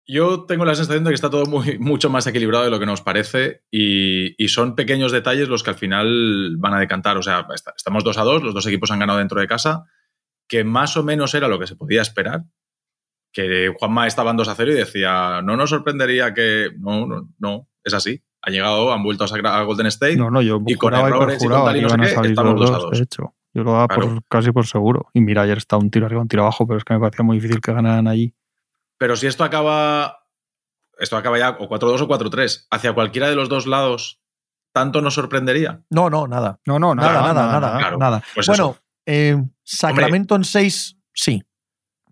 Yo tengo la sensación de que está todo muy, mucho más equilibrado de lo que nos parece y, son pequeños detalles los que al final van a decantar. O sea, est- estamos 2 a 2, los dos equipos han ganado dentro de casa, que más o menos era lo que se podía esperar. Que Juanma estaba en 2 a 0 y decía, no nos sorprendería que... No, no, no, es así. Ha llegado, han vuelto a, Sagra- a Golden State. No, no, yo y con errores y con perjuraba tal y que no sé iban a qué, salir estamos los dos a dos, dos. de hecho. Yo lo daba por- Claro. casi por seguro. Y mira, ayer está un tiro arriba, un tiro abajo, pero es que me parecía muy difícil que ganaran allí. Pero si esto acaba... Esto acaba ya o 4-2 o 4-3. Hacia cualquiera de los dos lados, ¿tanto nos sorprendería? No, no, nada. No, no, Nada, nada, nada, nada. claro. nada. Pues bueno, eh, Sacramento en 6, sí. O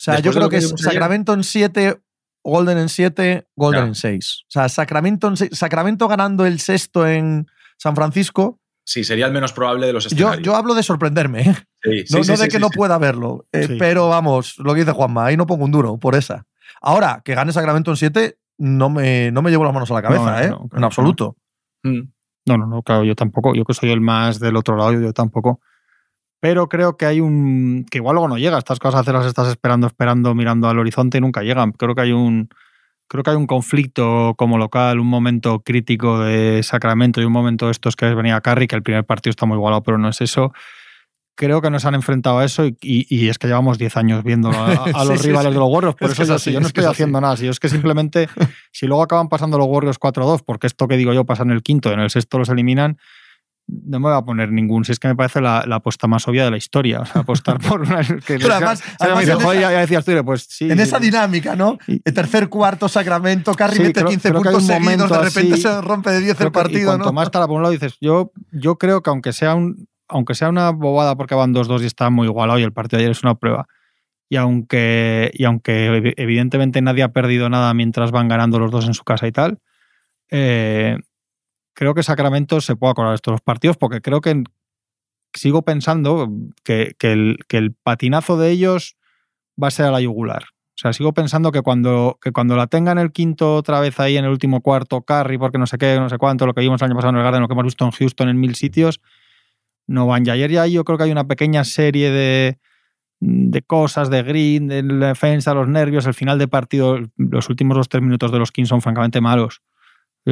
sea, yo creo que que es vimos ayer. Sacramento en 7, Golden en 7, Golden Ya. en 6. O sea, Sacramento, en seis- Sacramento ganando el sexto en San Francisco. Sí, sería el menos probable de los Yo, escenarios. yo hablo de sorprenderme, ¿eh? Sí, sí, no, sí, no de sí, que sí, no sí. pueda verlo. eh, Sí. Pero vamos, lo que dice Juanma, ahí no pongo un duro por esa. Ahora, que gane Sacramento en 7, no me, no me llevo las manos a la cabeza, No, ¿eh? no, claro en absoluto. Mm. No, no, no, claro, yo tampoco. Yo que soy el más del otro lado, yo tampoco. Pero creo que hay un. que igual luego no llega. Estas cosas las estás esperando, esperando, mirando al horizonte y nunca llegan. Creo que hay un. Creo que hay un conflicto como local, un momento crítico de Sacramento y un momento de estos que venía Carry, que el primer partido está muy igualado, pero no es eso. Creo que nos han enfrentado a eso y, y- y es que llevamos 10 años viéndolo a, a Sí, los sí, rivales sí. de los Warriors. Por Es eso es yo, así, yo no es estoy es así. haciendo nada. Si yo es que simplemente, si luego acaban pasando los Warriors 4-2, porque esto que digo yo pasa en el quinto, en el sexto los eliminan, no me voy a poner ningún. Si es que me parece la, la apuesta más obvia de la historia. O sea, apostar por una. Que Pero además- sea, además dice, en "Joder, esa- ya, decías tú, pues sí. en esa sí". dinámica, ¿no? Y- El tercer cuarto, Sacramento, Carry Sí, mete creo- 15 creo puntos un seguidos, de repente así- se rompe de 10 Creo el que- y partido, cuanto ¿no? más estará por un lado, dices, yo, yo creo que aunque sea un. aunque sea una bobada porque van 2-2 y está muy igualado y el partido de ayer es una prueba, y aunque, y aunque evidentemente nadie ha perdido nada mientras van ganando los dos en su casa y tal, eh, creo que Sacramento se puede acordar de estos partidos porque creo que sigo pensando que, el, patinazo de ellos va a ser a la yugular. O sea, sigo pensando que cuando, que cuando la tengan el quinto otra vez ahí en el último cuarto, Carry, porque no sé qué, no sé cuánto, lo que vimos el año pasado en el Garden, lo que hemos visto en Houston en mil sitios, no van. Y ayer ya yo creo que hay una pequeña serie de, de cosas, de green, de defensa, los nervios, el final de partido, los últimos dos tres minutos de los Kings son francamente malos.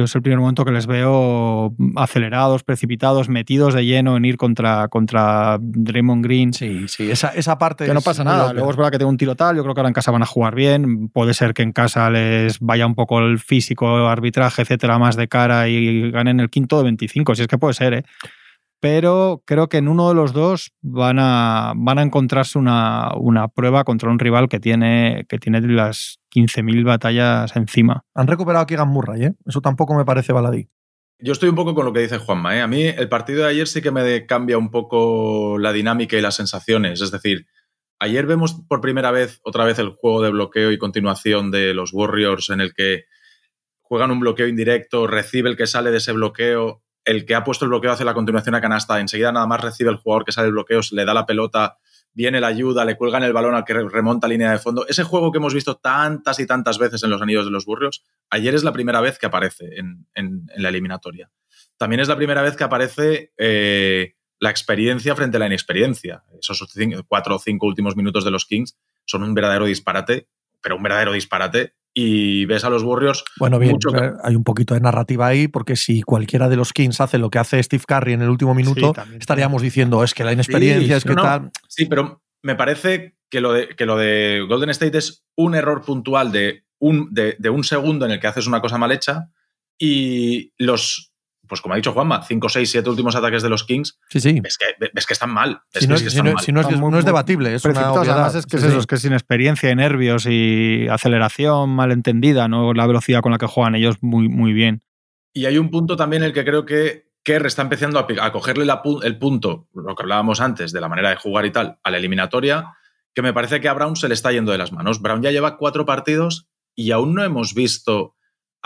Es el primer momento que les veo acelerados, precipitados, metidos de lleno en ir contra, contra Draymond Green. Sí, sí, esa, esa parte. Que no pasa nada. Luego es verdad que tengo un tiro tal. Yo creo que ahora en casa van a jugar bien. Puede ser que en casa les vaya un poco el físico, arbitraje, etcétera, más de cara y ganen el quinto de 25. Si es que puede ser, ¿eh? Pero creo que en uno de los dos van a, van a encontrarse una, una prueba contra un rival que tiene, que tiene las 15.000 batallas encima. Han recuperado a Keegan Murray, ¿eh? Eso tampoco me parece baladí. Yo estoy un poco con lo que dice Juanma. ¿eh? A mí el partido de ayer sí que me cambia un poco la dinámica y las sensaciones. Es decir, ayer vemos por primera vez otra vez el juego de bloqueo y continuación de los Warriors en el que juegan un bloqueo indirecto, recibe el que sale de ese bloqueo, el que ha puesto el bloqueo hace la continuación a canasta, enseguida nada más recibe el jugador que sale del bloqueo, le da la pelota, viene la ayuda, le cuelgan el balón al que remonta línea de fondo. Ese juego que hemos visto tantas y tantas veces en los anillos de los burrios, ayer es la primera vez que aparece en, la eliminatoria. También es la primera vez que aparece eh, la experiencia frente a la inexperiencia. Esos cuatro o cinco últimos minutos de los Kings son un verdadero disparate, pero un verdadero disparate y ves a los Warriors. Bueno, bien, hay un poquito de narrativa ahí, porque si cualquiera de los Kings hace lo que hace Steve Curry en el último minuto, estaríamos diciendo, es que la inexperiencia, es que tal. Sí, pero me parece que lo, de, que lo de Golden State es un error puntual de un, de un segundo en el que haces una cosa mal hecha y los, pues como ha dicho Juanma, 5, 6, 7 últimos ataques de los Kings, sí, sí. Ves, que, ves que están mal. si, no, es, debatible, es una Además es que es eso, es que sin experiencia y nervios y aceleración malentendida, no la velocidad con la que juegan ellos muy, muy bien. Y hay un punto también en el que creo que Kerr está empezando a, cogerle el punto, lo que hablábamos antes, de la manera de jugar y tal, a la eliminatoria, que me parece que a Brown se le está yendo de las manos. Brown ya lleva cuatro partidos y aún no hemos visto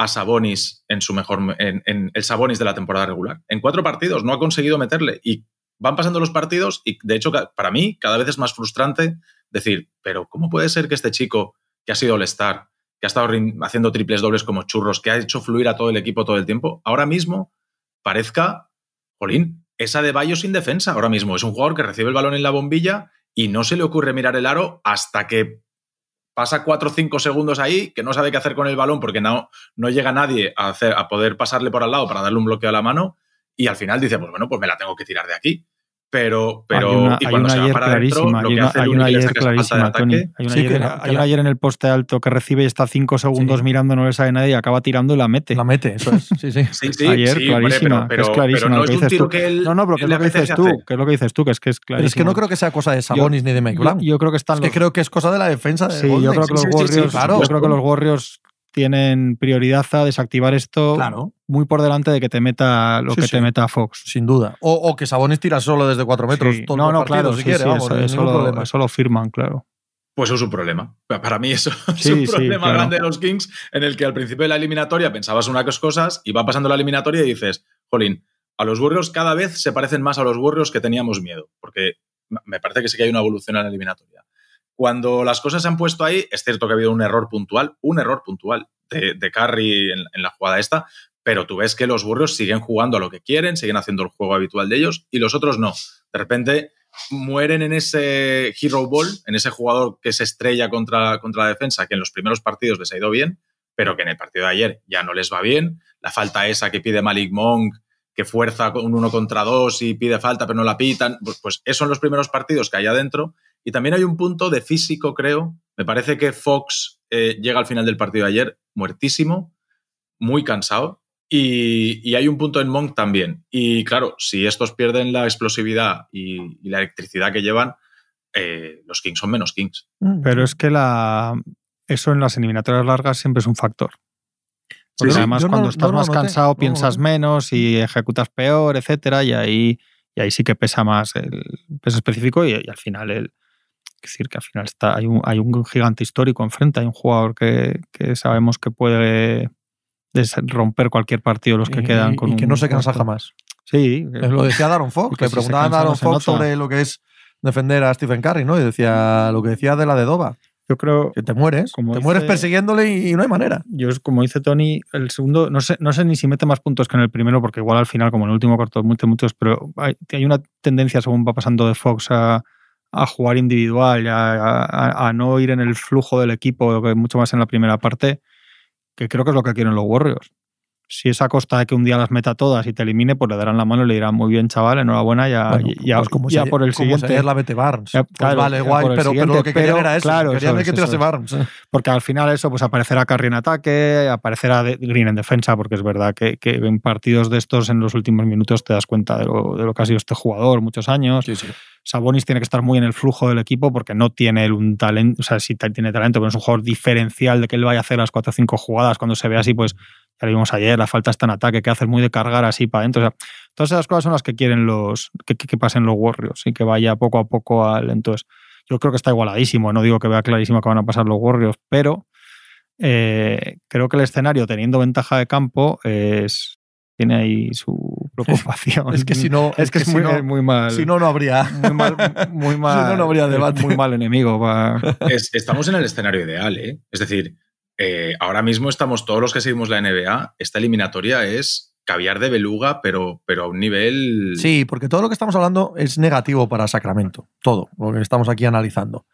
a Sabonis en su mejor en, el Sabonis de la temporada regular. En cuatro partidos no ha conseguido meterle y van pasando los partidos y de hecho para mí cada vez es más frustrante decir, pero ¿cómo puede ser que este chico que ha sido All-Star, que ha estado haciendo triples dobles como churros, que ha hecho fluir a todo el equipo todo el tiempo, ahora mismo parezca, jolín, esa de Bayo sin defensa ahora mismo. Es un jugador que recibe el balón en la bombilla y no se le ocurre mirar el aro hasta que pasa cuatro o cinco segundos ahí, que no sabe qué hacer con el balón porque no, no llega nadie a, hacer, a poder pasarle por al lado para darle un bloqueo a la mano, y al final dice, pues bueno, pues me la tengo que tirar de aquí. Pero, pero y cuando se va para adentro, lo que hace hay una ayer clarísima, Tony. Hay una, ayer, hay una ayer en el poste alto que recibe y está cinco segundos mirando, no le sabe nadie y acaba tirando y la mete. La mete, eso es. Sí, sí. sí, sí ayer, clarísima. Pero, es clarísima. no es un tiro que él, No, no, pero que es lo que dices tú. Que es lo que dices tú, que es que es clarísimo. es que no creo que sea cosa de Sabonis ni de Mike. Yo, creo que están es que creo que es cosa de la defensa de Sí, yo creo que los Warriors, yo creo que los Warriors tienen prioridad a desactivar esto muy por delante de que te meta lo que te meta Fox. Sin duda. O, que Sabonis tira solo desde cuatro metros. no, no, claro, si quiere, eso, lo, firman, claro. Pues eso es un problema. Para mí eso es un problema grande de los Kings en el que al principio de la eliminatoria pensabas unas cosas y va pasando la eliminatoria y dices, jolín, a los Warriors cada vez se parecen más a los Warriors que teníamos miedo, porque me parece que sí que hay una evolución en la eliminatoria. Cuando las cosas se han puesto ahí, es cierto que ha habido un error puntual, un error puntual de, de en, la jugada esta, pero tú ves que los burros siguen jugando a lo que quieren, siguen haciendo el juego habitual de ellos y los otros no. De repente mueren en ese hero ball, en ese jugador que se estrella contra, contra la defensa, que en los primeros partidos les ha ido bien, pero que en el partido de ayer ya no les va bien. La falta esa que pide Malik Monk, que fuerza un uno contra dos y pide falta pero no la pitan, pues, pues esos son los primeros partidos que hay adentro y también hay un punto de físico, creo. Me parece que Fox eh, llega al final del partido de ayer muertísimo, muy cansado. Y, hay un punto en Monk también. Y claro, si estos pierden la explosividad y, la electricidad que llevan, eh, los Kings son menos Kings. Mm. Pero es que la, eso en las eliminatorias largas siempre es un factor. Porque además, cuando estás más cansado, piensas menos y ejecutas peor, etcétera, y ahí y ahí sí que pesa más el peso específico y, y al final el, es decir, que al final está, hay, un, hay un gigante histórico enfrente, hay un jugador que, que sabemos que puede romper cualquier partido los que Y- quedan con y que un no se cansa jamás. Sí, Lo decía Daron Fox, que le si preguntaban a no se Fox sobre lo que es defender a Stephen Curry, ¿no? Y decía lo que decía de la de Doba, yo creo, que te mueres, Como te mueres persiguiéndole y no hay manera. yo como dice Tony, el segundo, no sé, no sé ni si mete más puntos que en el primero, porque igual al final, como en el último corto, mete muchos, pero hay, hay una tendencia según va pasando de Fox a, a jugar individual, a, no ir en el flujo del equipo, mucho más en la primera parte, que creo que es lo que quieren los Warriors. Si es a costa de que un día las meta todas y te elimine, pues le darán la mano y le dirán muy bien, chaval, enhorabuena, ya, Bueno, ya, pues como ya si- por el como siguiente. si ayer la Bete Barnes. Ya, Pues claro, vale, guay, pero, pero lo que querían era eso. claro, querían que es, tirase es. Barnes. Porque al final eso, pues aparecerá Curry en ataque, aparecerá Green en defensa, porque es verdad que, que en partidos de estos en los últimos minutos te das cuenta de lo, de lo que ha sido este jugador muchos años. Sí, sí. Sabonis tiene que estar muy en el flujo del equipo porque no tiene un talento, o sea, sí tiene talento, pero es un jugador diferencial de que él vaya a hacer las 4 o 5 jugadas. Cuando se ve así, pues ya lo vimos ayer, la falta está en ataque, que hace muy de cargar así para adentro. O sea, todas esas cosas son las que quieren los que, que- que pasen los Warriors y que vaya poco a poco al. Entonces, yo creo que está igualadísimo. No digo que vea clarísimo que van a pasar los Warriors, pero eh, creo que el escenario, teniendo ventaja de campo, es tiene ahí su preocupación. Es que si no, es que es, si muy, no- es muy mal. si no, no habría. muy mal, muy mal, Si no, no habría debate. muy mal enemigo. pa- Es- estamos en el escenario ideal, ¿eh? Es decir, eh, ahora mismo estamos, todos los que seguimos la NBA, esta eliminatoria es caviar de beluga, pero, pero a un nivel. Sí, porque todo lo que estamos hablando es negativo para Sacramento. Todo lo que estamos aquí analizando.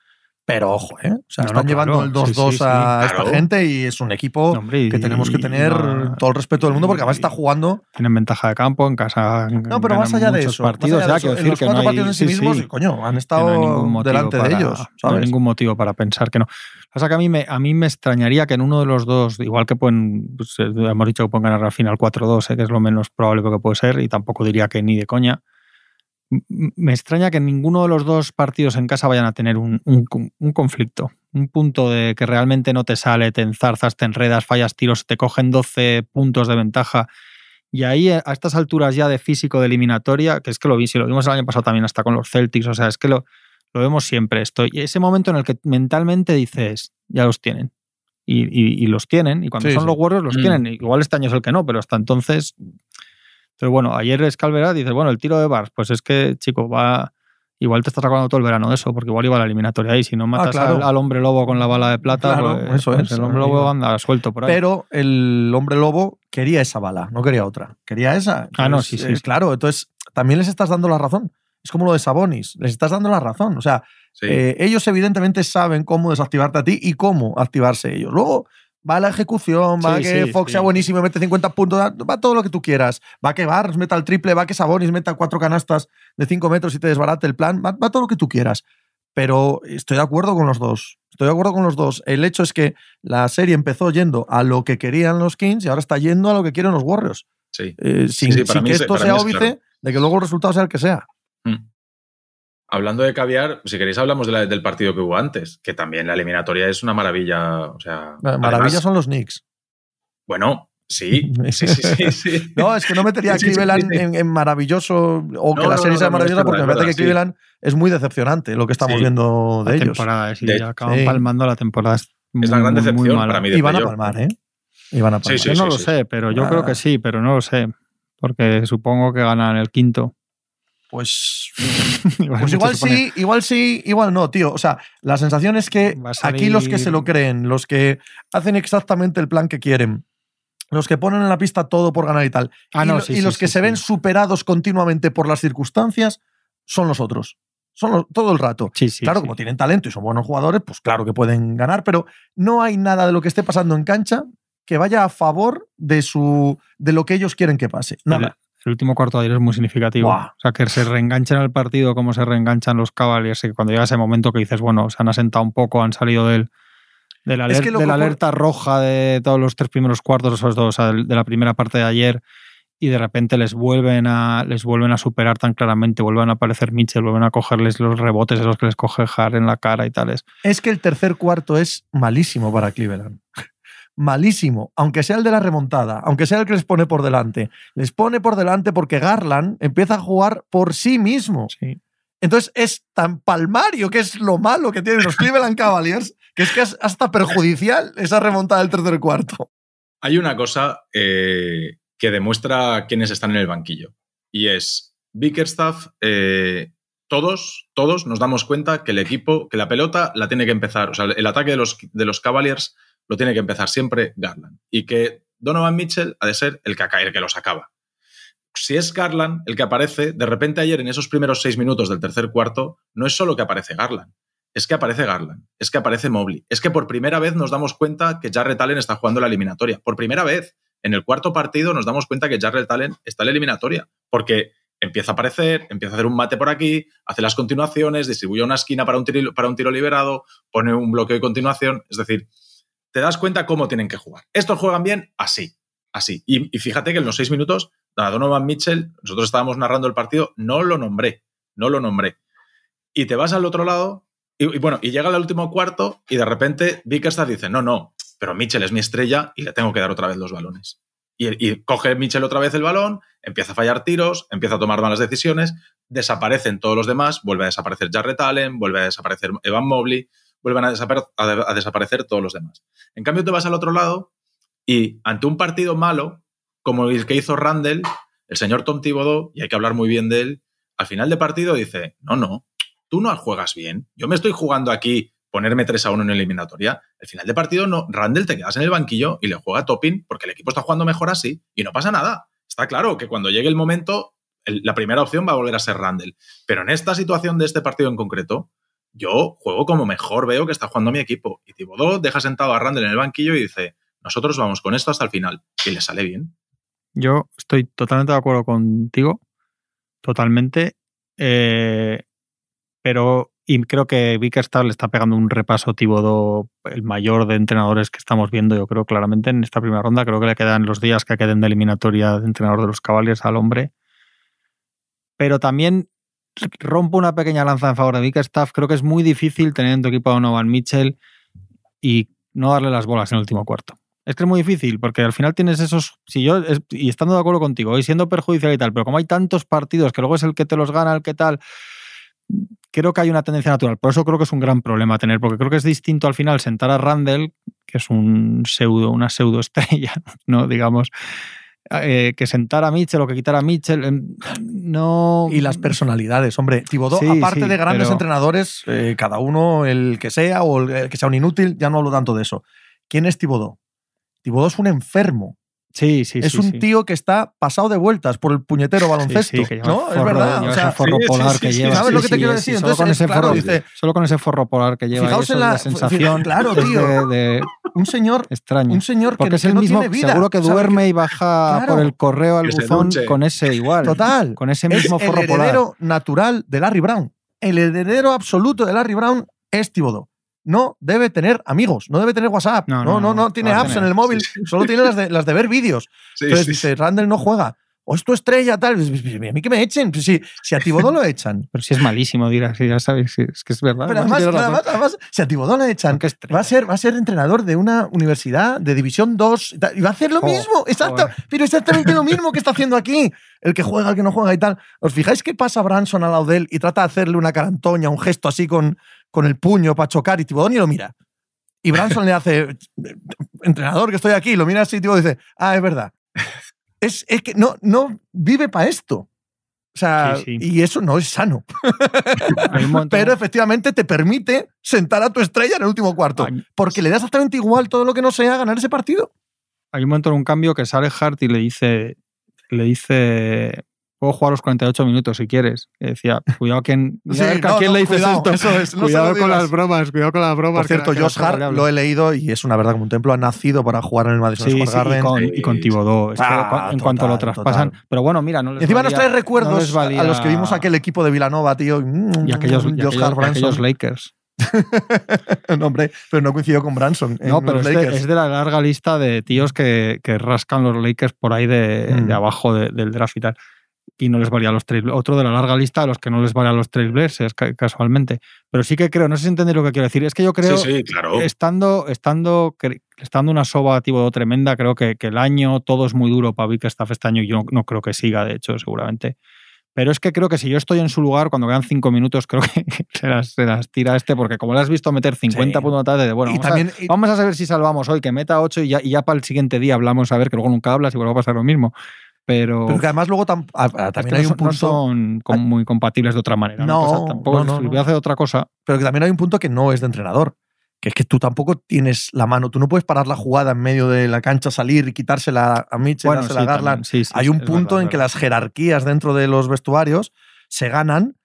Pero ojo, ¿eh? O sea, No, están no, llevando claro. el 2-2 Sí, sí, sí. a esta Claro. gente y es un equipo Hombre, que tenemos que tener no- todo el respeto del mundo porque además está jugando. Tienen ventaja de campo en casa. No, pero más allá de eso. más Partidos, allá de ya, eso, quiero en decir los que cuatro no hay, partidos en sí, sí, mismos, sí, coño, han estado ningún motivo delante para- de ellos. No hay ningún motivo para pensar que no. O sea que a mí me, a mí me extrañaría que en uno de los dos, igual que pueden, pues, eh, hemos dicho que pueden ganar al final 4-2, eh, que es lo menos probable que puede ser, y tampoco diría que ni de coña. Me extraña que ninguno de los dos partidos en casa vayan a tener un, un con- un conflicto, un punto de que realmente no te sale, te enzarzas, te enredas, fallas tiros, te cogen 12 puntos de ventaja. Y ahí, eh, a estas alturas ya de físico de eliminatoria, que es que lo vi, si lo vimos el año pasado también hasta con los Celtics, o sea, es que lo, lo vemos siempre esto. Y ese momento en el que mentalmente dices, ya los tienen. Y, y- y los tienen, y cuando Sí, son sí. los Warriors los Mm. tienen. Igual este año es el que no, pero hasta entonces. Pero bueno, ayer Escalverá dice, bueno, el tiro de Bars, pues es que, chico, va. Igual te estás acordando todo el verano de eso, porque igual iba a la eliminatoria ahí. Si no matas claro. al, al hombre lobo con la bala de plata, Claro, pues, eso pues es. el hombre lobo anda suelto por ahí. Pero el hombre lobo quería esa bala, no quería otra. Quería esa. Ah, no, Entonces, sí, sí, eh, sí. Claro, entonces también les estás dando la razón. Es como lo de Sabonis, les estás dando la razón. O sea, Sí. eh, ellos evidentemente saben cómo desactivarte a ti y cómo activarse ellos. Luego va la ejecución, va Sí, que sí, Fox sí. sea buenísimo mete 50 puntos, va todo lo que tú quieras. Va que Barnes meta el triple, va que Sabonis meta cuatro canastas de 5 metros y te desbarate el plan, va, va todo lo que tú quieras. Pero estoy de acuerdo con los dos. Estoy de acuerdo con los dos. El hecho es que la serie empezó yendo a lo que querían los Kings y ahora está yendo a lo que quieren los Warriors. sí. Eh, sin sin que es- esto sea óbice claro. de que luego el resultado sea el que sea. Mm. Hablando de caviar, si queréis hablamos de la- del partido que hubo antes, que también la eliminatoria es una maravilla. O sea, Maravillas además- son los Knicks. Bueno, sí, sí, sí, sí. sí. No, es que no metería a Sí, sí, sí, Cleveland sí. En, en maravilloso o que la no, serie no, sea maravillosa porque verdad, me es parece que Cleveland es muy decepcionante lo que estamos Sí. viendo de la ellos. temporada, sí, De- ya acaban sí. palmando la temporada. Es, Es la muy, gran muy, muy decepción para mí de Y van a palmar, ¿eh? Y van a palmar. Sí, Yo sí, no lo sí. sé, pero yo Ah. creo que sí, pero no lo sé. Porque supongo que ganan el quinto. Pues, Igual pues igual sí, igual sí, igual no, tío. O sea, la sensación es que aquí los que se lo creen, los que hacen exactamente el plan que quieren, los que ponen en la pista todo por ganar y tal, Ah, y, no, lo- sí, y sí, los sí, que se ven superados continuamente por las circunstancias, son los otros. Son los- todo el rato. Claro, como tienen talento y son buenos jugadores, pues claro que pueden ganar, pero no hay nada de lo que esté pasando en cancha que vaya a favor de su de lo que ellos quieren que pase. Nada. El último cuarto de ayer es muy significativo. Buah. O sea, que se reenganchan al partido como se reenganchan los Cavaliers. Y cuando llega ese momento que dices, bueno, se han asentado un poco, han salido del, de la, Es que de la alerta roja de todos los tres primeros cuartos, esos dos, o sea, de la primera parte de ayer, y de repente les vuelven a les vuelven a superar tan claramente, vuelven a aparecer Mitchell, vuelven a cogerles los rebotes esos que les coge Har en la cara y tales. Es que el tercer cuarto es malísimo para Cleveland. Malísimo, aunque sea el de la remontada, aunque sea el que les pone por delante. Les pone por delante porque Garland empieza a jugar por sí mismo. Sí. Entonces es tan palmario que es lo malo que tienen los Cleveland Cavaliers, que es que es hasta perjudicial esa remontada del tercer cuarto. Hay una cosa eh, que demuestra quiénes están en el banquillo y es Bickerstaff. eh, todos, todos nos damos cuenta que el equipo, que la pelota la tiene que empezar, o sea, el ataque de los, de los Cavaliers lo tiene que empezar siempre Garland y que Donovan Mitchell ha de ser el que, el que los acaba. Si es Garland el que aparece, de repente ayer en esos primeros seis minutos del tercer cuarto, no es solo que aparece Garland, es que aparece Garland, es que aparece Mobley, es que por primera vez nos damos cuenta que Jarrett Allen está jugando la eliminatoria. Por primera vez, en el cuarto partido nos damos cuenta que Jarrett Allen está en la eliminatoria, porque empieza a aparecer, empieza a hacer un mate por aquí, hace las continuaciones, distribuye una esquina para un tiro, para un tiro liberado, pone un bloqueo de continuación, es decir, te das cuenta cómo tienen que jugar. Estos juegan bien así, así. Y, fíjate que en los seis minutos, Donovan Mitchell, nosotros estábamos narrando el partido, no lo nombré, no lo nombré. Y te vas al otro lado, y, bueno, y llega el último cuarto, y de repente Bickerstaff dice, no, no, pero Mitchell es mi estrella y le tengo que dar otra vez los balones. Y, y coge Mitchell otra vez el balón, empieza a fallar tiros, empieza a tomar malas decisiones, desaparecen todos los demás, vuelve a desaparecer Jarrett Allen, vuelve a desaparecer Evan Mobley, vuelven a, desapar- a de- a desaparecer todos los demás. En cambio, te vas al otro lado y ante un partido malo, como el que hizo Randall, el señor Tom Thibodeau, y hay que hablar muy bien de él, al final de partido dice, no, no, tú no juegas bien. Yo me estoy jugando aquí ponerme 3 a 1 en eliminatoria. Al final de partido, no, Randall te quedas en el banquillo y le juega Topping porque el equipo está jugando mejor así y no pasa nada. Está claro que cuando llegue el momento, la primera opción va a volver a ser Randall. Pero en esta situación de este partido en concreto, yo juego como mejor veo que está jugando mi equipo. Y Thibodeau deja sentado a Randall en el banquillo y dice, nosotros vamos con esto hasta el final. Y le sale bien. Yo estoy totalmente de acuerdo contigo, totalmente. eh, pero y creo que Bickerstaff le está pegando un repaso Thibodeau, el mayor de entrenadores que estamos viendo, yo creo claramente en esta primera ronda. Creo que le quedan los días que queden de eliminatoria de entrenador de los Cavaliers al hombre. Pero también rompo una pequeña lanza en favor de Bickerstaff. Creo que es muy difícil tener en tu equipo a Donovan Mitchell y no darle las bolas en el último cuarto. Es que es muy difícil, porque al final tienes esos. Si yo, y estando de acuerdo contigo, y siendo perjudicial y tal, pero como hay tantos partidos que luego es el que te los gana, el que tal, creo que hay una tendencia natural. Por eso creo que es un gran problema tener, porque creo que es distinto al final sentar a Randall, que es un pseudo, una pseudo estrella, ¿no? Digamos, eh, que sentar a Mitchell o que quitar a Mitchell. eh, No. Y las personalidades, hombre. Sí, aparte sí, de grandes pero- entrenadores, eh, cada uno el que sea o el, el que sea un inútil, ya no hablo tanto de eso. ¿Quién es Thibodeau? Thibodeau es un enfermo. Sí, sí, es sí, un sí. tío que está pasado de vueltas por el puñetero baloncesto. Sí, sí, que lleva ¿no? el es verdad. lleva o sea, ese forro sí, sí, polar sí, que sí, lleva. ¿sabes lo que te quiero decir? sí, solo, Entonces, con ese es claro, forro, dice- solo con ese forro polar que lleva. Fijaos eso en la- sensación. claro, es tío. de- de- un señor, extraño. un señor que, Porque es que el no mismo, tiene vida. seguro que duerme y baja Claro. por el correo al buzón con ese igual. Total. Con ese es mismo el forro polar. heredero natural de Larry Brown. El heredero absoluto de Larry Brown es Thibodeau. No debe tener amigos, no debe tener WhatsApp, No, no, no, no, tiene a apps en el móvil, solo tiene las de, las de ver vídeos. Entonces dice, Randall no juega. O es tu estrella, tal. A mí que me echen. Pues Si, si a Thibodeau lo echan. Pero si es malísimo, dirás, ya sabes, es que es verdad. Pero además, además, además, si a Thibodeau lo echan, Qué va a, ser, va a ser entrenador de una universidad de División 2 y va a hacer lo mismo. Exacto, pero exactamente lo mismo que está haciendo aquí. El que juega, el que no juega y tal. ¿Os fijáis que pasa Branson al lado de él y trata de hacerle una carantoña, un gesto así con, con el puño para chocar y Thibodeau ni lo mira? Y Branson le hace, entrenador que estoy aquí, lo mira así y dice, ah, es verdad. Es, es que no, no vive para esto. O sea, Sí, sí. y eso no es sano. Pero efectivamente te permite sentar a tu estrella en el último cuarto. Ay, Porque le da exactamente igual todo lo que no sea ganar ese partido. hay un momento en un cambio que sale Hart y le dice, le dice, puedo jugar los 48 minutos si quieres. Y decía, cuidado a quién, Sí, a ver, ¿a no, quién no, le dices cuidado, esto. eso es, no cuidado con las bromas, cuidado con las bromas. Por cierto, Josh Hart lo he leído y es una verdad como un templo. Ha nacido para jugar en el Madison Sí, Square sí, Garden. y con, y con. Es que Ah, en total, cuanto lo traspasan. total. Pero bueno, mira, no les Y encima nos valía- trae no recuerdos les valía- a los que vimos aquel equipo de Villanova, tío. Mm, y aquellos, y Josh aquellos- Hart, y aquellos Branson. Lakers. no, hombre, pero no coincidió con Branson. en No, pero los es de, Lakers. es de la larga lista de tíos que, que rascan los Lakers por ahí de, Mm. de abajo de- del draft y tal. Y no les valía los Trail Otro de la larga lista a los que no les valía los Trailblazers, casualmente. Pero sí que creo, no sé si entendéis lo que quiero decir. Es que yo creo, sí, sí, claro. estando, estando, estando una soba tipo tremenda, creo que, que, el año todo es muy duro para Bickerstaff este año y yo no, creo que siga, de hecho, seguramente. Pero es que creo que si yo estoy en su lugar, cuando quedan cinco minutos, creo que se las, tira este, porque como le has visto meter 50 puntos tarde, de bueno, vamos, también, a, vamos, a, saber si salvamos hoy, que meta 8 y ya, y ya para el siguiente día hablamos a ver, que luego nunca hablas y vuelve a pasar lo mismo. Pero, pero que además luego también hay un punto. No son muy compatibles de otra manera. No, tampoco no, no, hacer otra cosa. Pero que también hay un punto que no es de entrenador. Que es que tú tampoco tienes la mano. Tú no puedes parar la jugada en medio de la cancha, salir y quitársela a Mitchell, bueno, dársela a Garland. hay un punto en que las jerarquías dentro de los vestuarios se ganan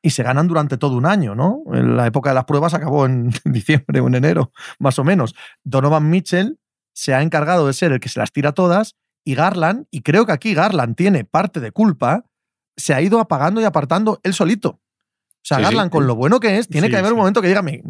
y se ganan durante todo un año, ¿no? La época de las pruebas acabó en diciembre o en enero, más o menos. Donovan Mitchell se ha encargado de ser el que se las tira todas y Garland, y creo que aquí Garland tiene parte de culpa, se ha ido apagando y apartando él solito. O sea, Garland, con lo bueno que es, tiene que haber un momento que diga, me,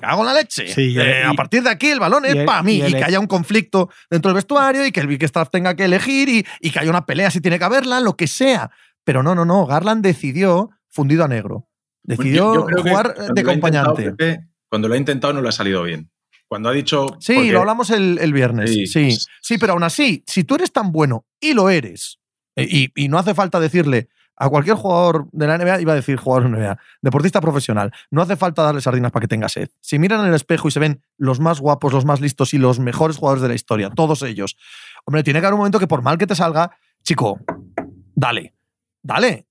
cago en la leche. Eh, a partir de aquí el balón es para mí. Y, que haya un conflicto dentro del vestuario y que el Big Staff tenga que elegir y, y, que haya una pelea si tiene que haberla, lo que sea. Pero no, no, no. Garland decidió fundido a negro. Decidió jugar de acompañante. Cuando lo ha intentado no le ha salido bien. Cuando ha dicho. Sí, lo hablamos el, viernes. Sí, sí, pero aún así, si tú eres tan bueno y lo eres, eh, y, no hace falta decirle a cualquier jugador de la NBA, iba a decir jugador de la NBA, deportista profesional, no hace falta darle sardinas para que tenga sed. Si miran en el espejo y se ven los más guapos, los más listos y los mejores jugadores de la historia, todos ellos, hombre, tiene que haber un momento que por mal que te salga, chico, dale, dale.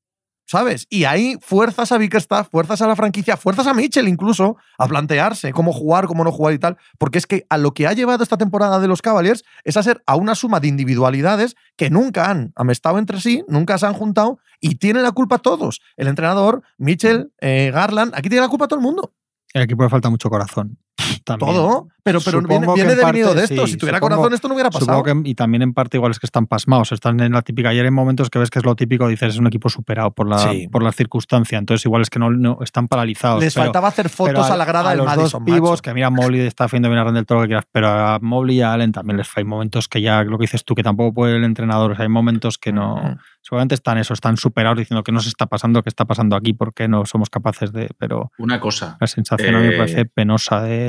¿Sabes? Y ahí fuerzas a Bickerstaff, fuerzas a la franquicia, fuerzas a Mitchell incluso a plantearse cómo jugar, cómo no jugar y tal, porque es que a lo que ha llevado esta temporada de los Cavaliers es a ser a una suma de individualidades que nunca han amestado entre sí, nunca se han juntado y tienen la culpa todos. El entrenador, Mitchell, eh, Garland, aquí tiene la culpa todo el mundo. El equipo le falta mucho corazón. Todo, pero, pero viene, viene de de esto. si tuviera corazón, esto no hubiera pasado. y también en parte igual es que están pasmados. Están en la típica. Ayer en momentos que ves que es lo típico, dices es un equipo superado por la, por la circunstancia. Entonces igual es que no, no están paralizados. Les faltaba hacer fotos a, la grada del los dos pivos, que mira, Mobley está haciendo bien a Randall todo lo que quieras, pero a Mobley y a Allen también les hay momentos que ya, lo que dices tú, que tampoco puede el entrenador. hay momentos que no seguramente están eso, están superados diciendo que no se está pasando, que está pasando aquí, porque no somos capaces de. Pero una cosa. La sensación a mí me parece eh, penosa de,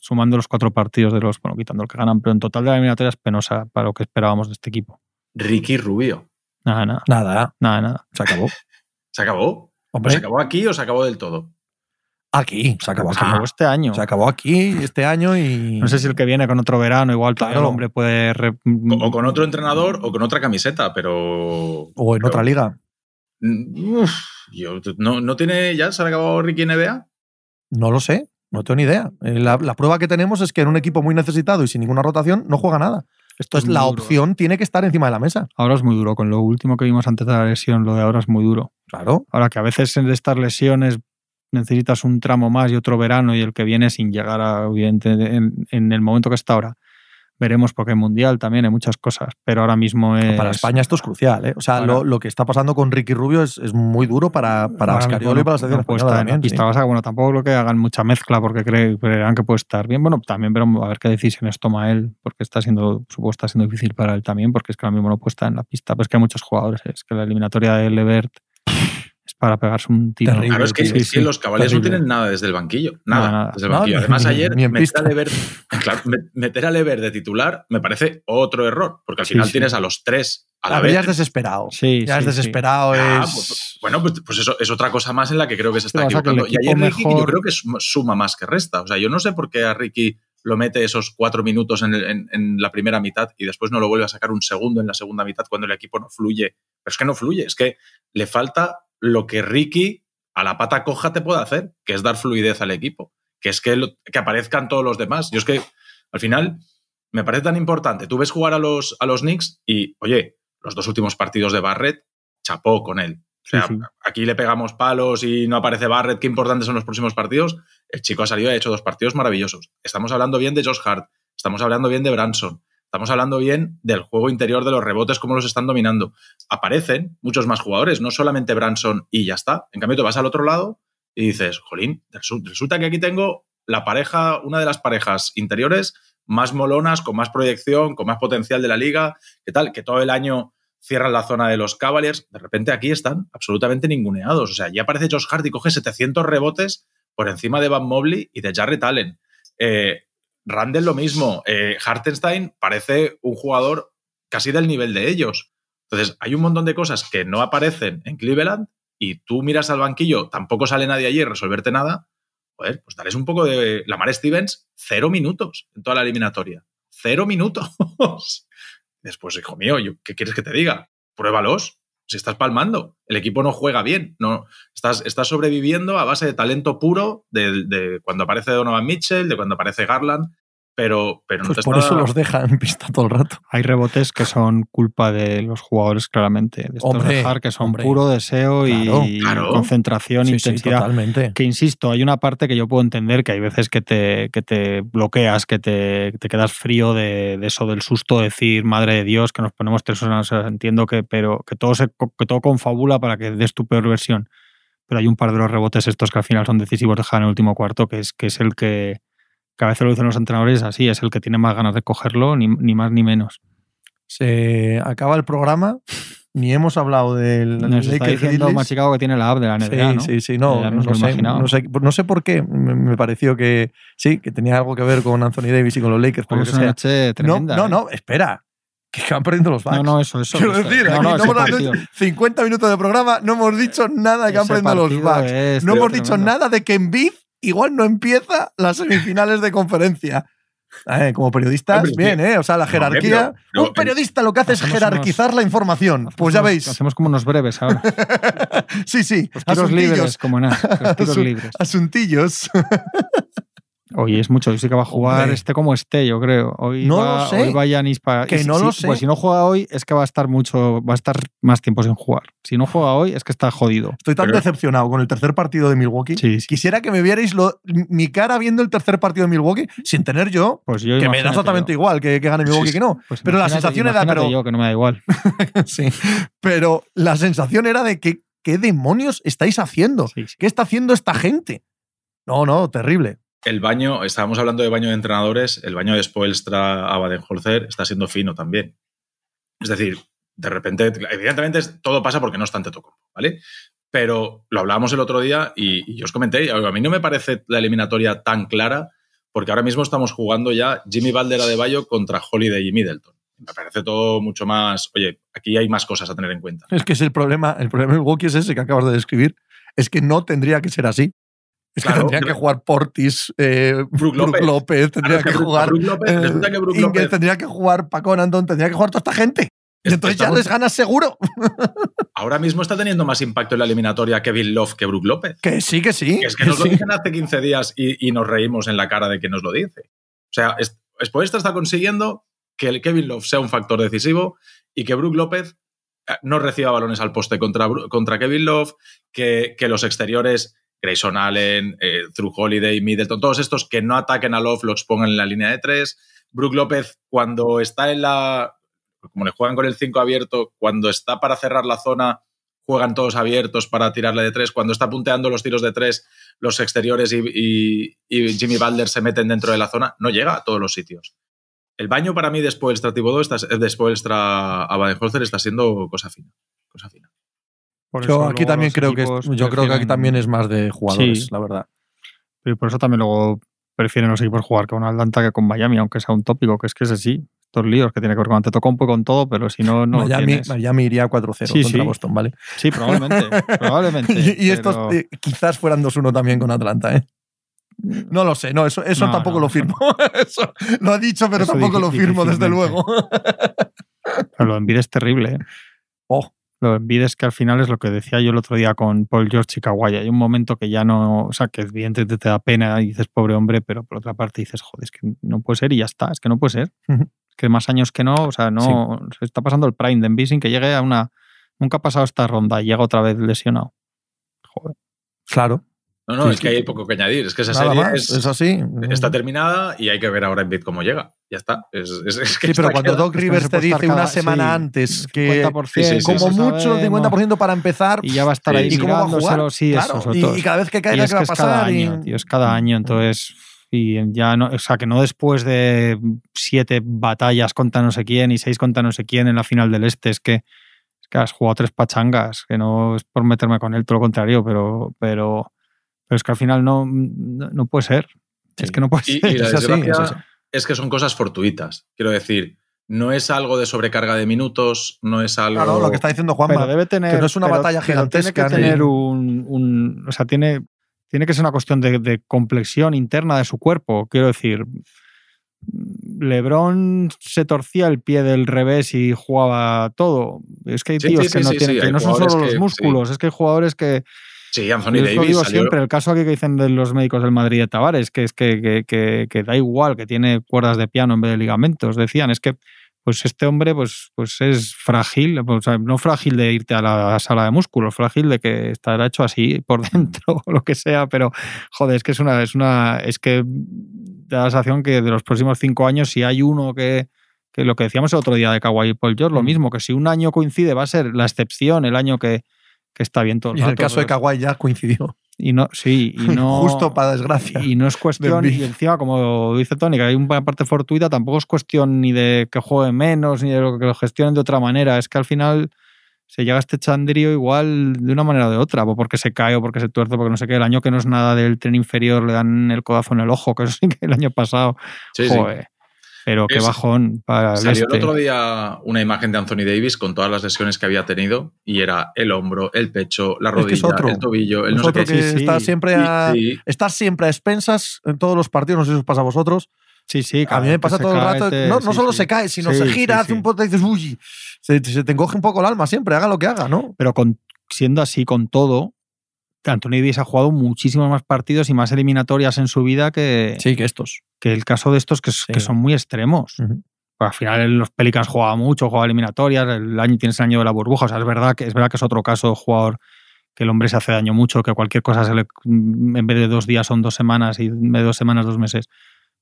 sumando los cuatro partidos de los, bueno, quitando el que ganan, pero en total de la eliminatoria es penosa para lo que esperábamos de este equipo. Ricky Rubio. Nada, nada. Nada. Nada, nada. Se acabó. ¿Se acabó? ¿Se acabó aquí o se acabó del todo? Aquí, se acabó, aquí. este año. Se acabó aquí este año y. No sé si el que viene con otro verano, igual claro. el hombre puede. O con otro entrenador o con otra camiseta, pero. O en otra liga. Mm, ¿no, tiene ya? ¿Se ha acabado Ricky NBA? No lo sé, no tengo ni idea. Eh, la, prueba que tenemos es que en un equipo muy necesitado y sin ninguna rotación no juega nada. Esto es la opción tiene que estar encima de la mesa. Ahora es muy duro. Con lo último que vimos antes de la lesión, lo de ahora es muy duro. Claro. Ahora que a veces de estas lesiones necesitas un tramo más y otro verano y el que viene sin llegar a, evidente, en, el momento que está ahora. Veremos porque hay mundial también, hay muchas cosas, pero ahora mismo es... Para España esto es crucial, ¿eh? O sea, lo, que está pasando con Ricky Rubio es, muy duro para, para y para la selección también. Bueno, tampoco lo que hagan mucha mezcla porque crean que puede estar bien. Bueno, también pero a ver qué decisiones toma él, porque está siendo, supongo está siendo difícil para él también, porque es que ahora mismo no puede estar en la pista. Pero es que hay muchos jugadores, es que la eliminatoria de Levert para pegarse un tiro. claro, es que, los caballeros no tienen nada desde el banquillo. Nada, desde el banquillo. Además, ayer meter, a Lever, meter a Lever de titular me parece otro error, porque al final tienes a los tres a la, vez. Ya es desesperado. Sí, ya es desesperado. Es... Pues, pues, bueno, pues, pues, eso es otra cosa más en la que creo que se está equivocando. Y ayer Ricky yo creo que suma más que resta. O sea, yo no sé por qué a Ricky lo mete esos cuatro minutos en, en, la primera mitad y después no lo vuelve a sacar un segundo en la segunda mitad cuando el equipo no fluye. Pero es que no fluye, es que le falta lo que Ricky a la pata coja te puede hacer, que es dar fluidez al equipo, que es que, que aparezcan todos los demás. Yo es que al final me parece tan importante. Tú ves jugar a los, a los Knicks y, oye, los dos últimos partidos de Barrett, chapó con él. O sea, aquí le pegamos palos y no aparece Barrett, qué importantes son los próximos partidos. El chico ha salido y ha hecho dos partidos maravillosos. Estamos hablando bien de Josh Hart, estamos hablando bien de Branson, Estamos hablando bien del juego interior de los rebotes, cómo los están dominando. Aparecen muchos más jugadores, no solamente Branson y ya está. En cambio, te vas al otro lado y dices, jolín, resulta que aquí tengo la pareja, una de las parejas interiores más molonas, con más proyección, con más potencial de la liga, que tal, que todo el año cierran la zona de los Cavaliers. De repente aquí están absolutamente ninguneados. O sea, ya aparece Josh Hart y coge 700 rebotes por encima de Van Mobley y de Jarrett Allen. Eh, Randall lo mismo. Eh, Hartenstein parece un jugador casi del nivel de ellos. Entonces, hay un montón de cosas que no aparecen en Cleveland y tú miras al banquillo, tampoco sale nadie allí a resolverte nada. Joder, pues dales un poco de. Lamar Stevens, cero minutos en toda la eliminatoria. Cero minutos. Después, hijo mío, ¿qué quieres que te diga? Pruébalos. Si estás palmando, el equipo no juega bien, no, estás, estás sobreviviendo a base de talento puro de, de cuando aparece Donovan Mitchell, de cuando aparece Garland, pero, pero no pues por eso los deja en pista todo el rato. Hay rebotes que son culpa de los jugadores, claramente. De estos hombre, dejar que son puro deseo y claro. concentración, Sí, sí, intensidad. totalmente. que insisto, hay una parte que yo puedo entender que hay veces que te, que te bloqueas, que te, te quedas frío de, de eso del susto, de decir, madre de Dios, que nos ponemos tres horas, o sea, entiendo que, pero que todo se que todo confabula para que des tu peor versión. Pero hay un par de los rebotes estos que al final son decisivos de dejar en el último cuarto, que es, que es el que, que a veces lo dicen los entrenadores así, es el que tiene más ganas de cogerlo, ni, ni más ni menos. Se acaba el programa, ni hemos hablado del Nos está Lakers diciendo Grizzlies. Machicado que tiene la app de la NBA, Sí, ¿no? sí, sí, no, no, sé, no, sé, no sé por qué, me, me pareció que sí, que tenía algo que ver con Anthony Davis y con los Lakers. por lo es que una sea. noche tremenda. no, ¿eh? no, espera, que van perdiendo los Bucks. No, no, eso, eso. Quiero eso. decir, no, aquí no, hemos partido. 50 minutos de programa, no hemos dicho nada de que han perdido los Bucks. No hemos dicho tremendo. nada de que Embiid igual no empieza las semifinales de conferencia. Eh, como periodistas, Hombre, bien, ¿eh? O sea, la jerarquía. un periodista lo que hace es jerarquizar la información. Pues ya veis. Hacemos como unos breves ahora. Sí, sí. Los tiros libres, como nada. Los tiros Asun- libres. Asuntillos. Oye, es mucho. Hoy sí que va a jugar Hombre. este como esté, yo creo. Hoy No va, lo sé. Hoy va Giannis para. Que no lo sé. Pues si no juega hoy, es que va a estar mucho. Va a estar más tiempo sin jugar. Si no juega hoy, es que está jodido. Estoy tan Pero- decepcionado con el tercer partido de Milwaukee. Sí, sí. Quisiera que me vierais lo- mi cara viendo el tercer partido de Milwaukee sin tener yo, Pues yo que me da exactamente yo. igual que, que gane Milwaukee Sí, que no. Pues pero la sensación era, pero- yo, que no me da igual. sí. Pero la sensación era de que, ¿qué demonios estáis haciendo? Sí, sí. ¿Qué está haciendo esta gente? No, no, terrible. El baño, estábamos hablando de baño de entrenadores, el baño de Spoelstra a Baden-Holzer está siendo fino también. Es decir, de repente, evidentemente todo pasa porque no está ante Tocompo, ¿vale? Pero lo hablábamos el otro día y, y os comenté, a mí no me parece la eliminatoria tan clara porque ahora mismo estamos jugando ya Jimmy Valdera de Bayo contra Holiday y Middleton. Me parece todo mucho más, oye, aquí hay más cosas a tener en cuenta. Es que es el problema. El problema de Milwaukee es ese que acabas de describir. Es que no tendría que ser así. Es que Claro, tendría que pero- jugar Portis, eh, Brook López. López, tendría que que jugar. Brook López- eh, que López- tendría que jugar Paco Andón, tendría que jugar toda esta gente. Y entonces ya les ganas seguro. Ahora mismo está teniendo más impacto en la eliminatoria Kevin Love que Brook López. Que sí, que sí. Es que nos lo dicen hace 15 días y, y nos reímos en la cara de que nos lo dice. O sea, es- Spoelstra está consiguiendo que el Kevin Love sea un factor decisivo y que Brook López eh, no reciba balones al poste contra, contra Kevin Love, que, que los exteriores, Grayson Allen, eh, Drew Holiday, Middleton, todos estos que no ataquen a Love lo expongan en la línea de tres. Brook López, cuando está en la. Como le juegan con el 5 abierto, cuando está para cerrar la zona, juegan todos abiertos para tirarle de tres. Cuando está punteando los tiros de tres, los exteriores y, y- Jimmy Butler se meten dentro de la zona, no llega a todos los sitios. El baño para mí de Spoelstra está, de a está siendo cosa fina. Cosa fina. Por Yo eso aquí también creo que es- yo creo que aquí también es más de jugadores, Sí. la verdad. Y por eso también luego prefieren los equipos jugar con Atlanta que con Miami, aunque sea un tópico, que es que es así. Estos líos que tiene que ver con Antetokounmpo y con todo, pero si no, no Miami, tienes. Miami iría 4-0 Sí, contra sí. Boston, ¿vale? Sí, probablemente. probablemente y y estos eh, quizás fueran 2-1 también con Atlanta, ¿eh? No lo sé, no, eso, eso No, tampoco no, lo firmo. Eso lo ha dicho, pero Eso tampoco lo firmo, desde luego. Pero lo Embiid es terrible. ¿eh? Oh. Lo de Embiid es que al final es lo que decía yo el otro día con Paul George y Kawhi. Hay un momento que ya no, o sea, que evidentemente te da pena y dices, pobre hombre, pero por otra parte dices, joder, es que no puede ser y ya está, es que no puede ser. Es que más años que no, o sea, no, se está pasando el prime de Embiid sin que llegue a una... Nunca ha pasado esta ronda y llega otra vez lesionado. Joder. Claro, No, no, Sí, es sí. que hay poco que añadir. Es que esa nada serie más, es- es, así. está terminada y hay que ver ahora en bit cómo llega. Ya está. Es, es- es que Sí, pero está cuando queda- Doc es Rivers te dice una semana sí, antes que 50%, Sí, sí, sí, como mucho el sabemos. 50% para empezar Y ya va a estar Sí, ahí. ¿y cómo va a jugar? sí, Claro, eso, y, cada vez que caiga, es ¿qué va a es cada pasar? Y- año, tío, es cada año. Entonces, y ya no, o sea, que no después de siete batallas contra no sé quién y seis contra no sé quién en la final del este, es que que has jugado tres pachangas, que no es por meterme con él, todo lo contrario, pero, pero, pero es que al final no, no, puede ser. Es que no puede y, ser. Y la es, así, desgracia es que son cosas fortuitas. Quiero decir, no es algo de sobrecarga de minutos, no es algo. Claro, lo que está diciendo Juanma. Pero debe tener. Que no es una pero- batalla gigantesca. Tiene que tener un, un- O sea, tiene, tiene que ser una cuestión de, de complexión interna de su cuerpo. Quiero decir. Lebron se torcía el pie del revés y jugaba todo. Es que hay Sí, tíos sí, que sí, no sí, tienen, sí, que no son solo que- los músculos, es que hay jugadores que, Sí, Anthony yo Davis digo salió- siempre, el caso aquí que dicen de los médicos del Madrid de Tavares, que es que, que- que- que da igual, que tiene cuerdas de piano en vez de ligamentos. Decían, es que pues este hombre pues, pues es frágil, pues, no frágil de irte a la sala de músculos, frágil de que estará hecho así por dentro o lo que sea, pero joder, es que es una, es una, es que da la sensación que de los próximos cinco años, si hay uno que, que lo que decíamos el otro día de Kawhi y Paul George, lo Mm. mismo, que si un año coincide va a ser la excepción, el año que, que está bien todo el Y en el caso de Kawhi ya coincidió. y no, sí, y no. Justo para desgracia. Y no es cuestión, de y encima, como dice Tony, que hay una parte fortuita, tampoco es cuestión ni de que juegue menos, ni de lo que lo gestionen de otra manera. Es que al final se llega a este chandrío igual de una manera o de otra, o porque se cae o porque se tuerce, porque no sé qué. El año que no es nada del tren inferior le dan el codazo en el ojo, que eso sí que el año pasado. Sí, sí. Pero qué Es- bajón para el Salió este. el otro día una imagen de Anthony Davis con todas las lesiones que había tenido y era el hombro, el pecho, la Es que rodilla, es otro. el tobillo, el Es no sé otro qué. que Sí, sí. está siempre a, está siempre a expensas en todos los partidos. No sé si os pasa a vosotros. Sí, sí, A mí me pasa todo el rato. te- no no sí, solo sí. se cae, sino Sí, se sí, gira, sí. hace un poco y dices, uy, se, se te encoge un poco el alma siempre, haga lo que haga, ¿no? Pero con, siendo así con todo, Anthony Davis ha jugado muchísimos más partidos y más eliminatorias en su vida que, Sí, que estos. Que el caso de estos que, Sí. que son muy extremos. Pues al final los Pelicans jugaba mucho, jugaba eliminatorias, el año tienes el año de la burbuja, o sea, es verdad que es verdad que es otro caso de jugador que el hombre se hace daño mucho, que cualquier cosa se le, en vez de dos días son dos semanas y en vez de dos semanas dos meses.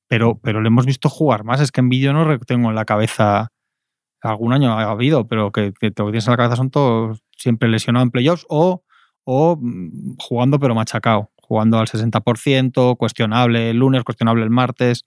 Pero, pero le hemos visto jugar más, es que en vídeo no tengo en la cabeza algún año ha habido, pero que, que tienes en la cabeza son todos siempre lesionados en playoffs o, o mm, jugando pero machacado, jugando al 60%, cuestionable el lunes, cuestionable el martes.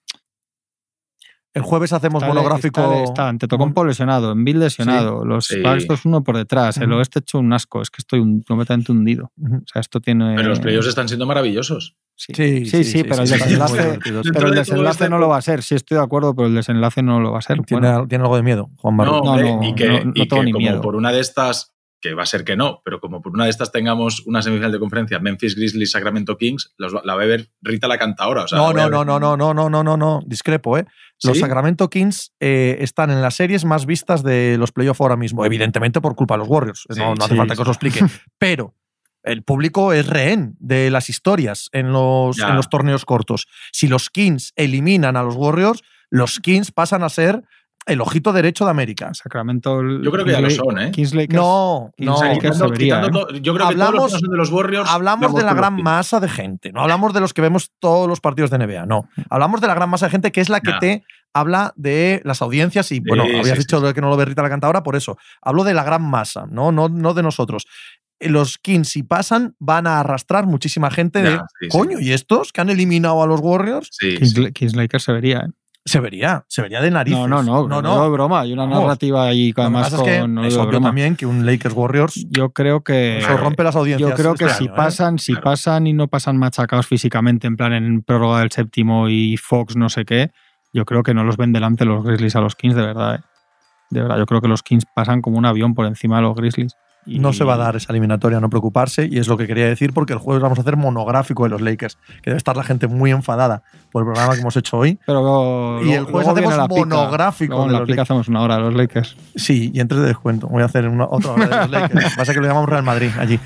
El jueves hacemos Está- monográfico. Está, está ante Tocompo lesionado, en Bill lesionado, los Sí. Dos uno por detrás, el oeste hecho un asco, es que estoy un- completamente hundido. O sea, esto tiene. Pero los playoffs están siendo maravillosos. Sí, Sí, sí, sí, pero sí, el sí, desenlace, pero el desenlace este- no lo va a ser. Sí, estoy de acuerdo, pero el desenlace no lo va a ser. Tiene, Bueno, tiene algo de miedo, Juan Barro. No, no, y que, no- no y tengo que ni como miedo. por una de estas, que va a ser que no, pero como por una de estas tengamos una semifinal de conferencia, Memphis Grizzlies, Sacramento Kings, los la va a ver Rita la cantadora. O sea, no, no, no, no, no, no, no, no, no, no, discrepo, ¿eh? Los ¿Sí? Sacramento Kings eh, están en las series más vistas de los playoffs ahora mismo, evidentemente por culpa de los Warriors. Sí, no, no hace sí, falta que os lo explique. Pero el público es rehén de las historias en los, en los torneos cortos. Si los Kings eliminan a los Warriors, los Kings pasan a ser el ojito derecho de América. Sacramento. Yo creo que ya lo son, ¿eh? No, no. O sea, Lakers quitando- se vería, quitando ¿eh? yo creo que todos Hablamos- los que no son de los Warriors. Hablamos de la los gran masa de gente, no hablamos de los que vemos todos los partidos de NBA, no. Hablamos de la gran masa de gente que es la que te habla de las audiencias y, bueno, Sí, habías sí, dicho que no lo ve Rita la cantadora, por eso. Hablo de la gran masa, no, no, no de nosotros. Los Kings, si pasan, van a arrastrar muchísima gente de, sí. coño, ¿y estos que han eliminado a los Warriors? Sí, Kings, sí. Kings Lakers se vería, ¿eh? Se vería, se vería de narices. No, no, no, no, no, de broma. Hay una Vamos. narrativa ahí, además, pasa es que con. no es obvio broma. también que un Lakers Warriors Yo creo que. eso rompe las audiencias. Yo creo que este si año, ¿eh? pasan, si Claro. pasan y no pasan machacados físicamente, en plan en prórroga del séptimo y Fox no sé qué, yo creo que no los ven delante los Grizzlies a los Kings, de verdad. ¿eh? De verdad, yo creo que los Kings pasan como un avión por encima de los Grizzlies. Y- No se va a dar esa eliminatoria, no preocuparse, y es lo que quería decir, porque el jueves vamos a hacer monográfico de los Lakers, que debe estar la gente muy enfadada por el programa que hemos hecho hoy. Pero Y el jueves hacemos la monográfico Luego en de la los pica Lakers. hacemos una hora de los Lakers. Sí, y en tres de descuento. Voy a hacer una, otra hora de los Lakers. Pasa que lo llamamos Real Madrid allí.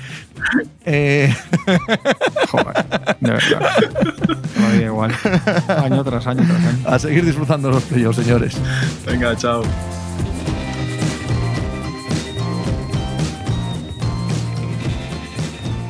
Eh, Joder, de verdad. Me da igual. Año tras año tras año. a seguir disfrutando los playoffs, señores. Venga, chao.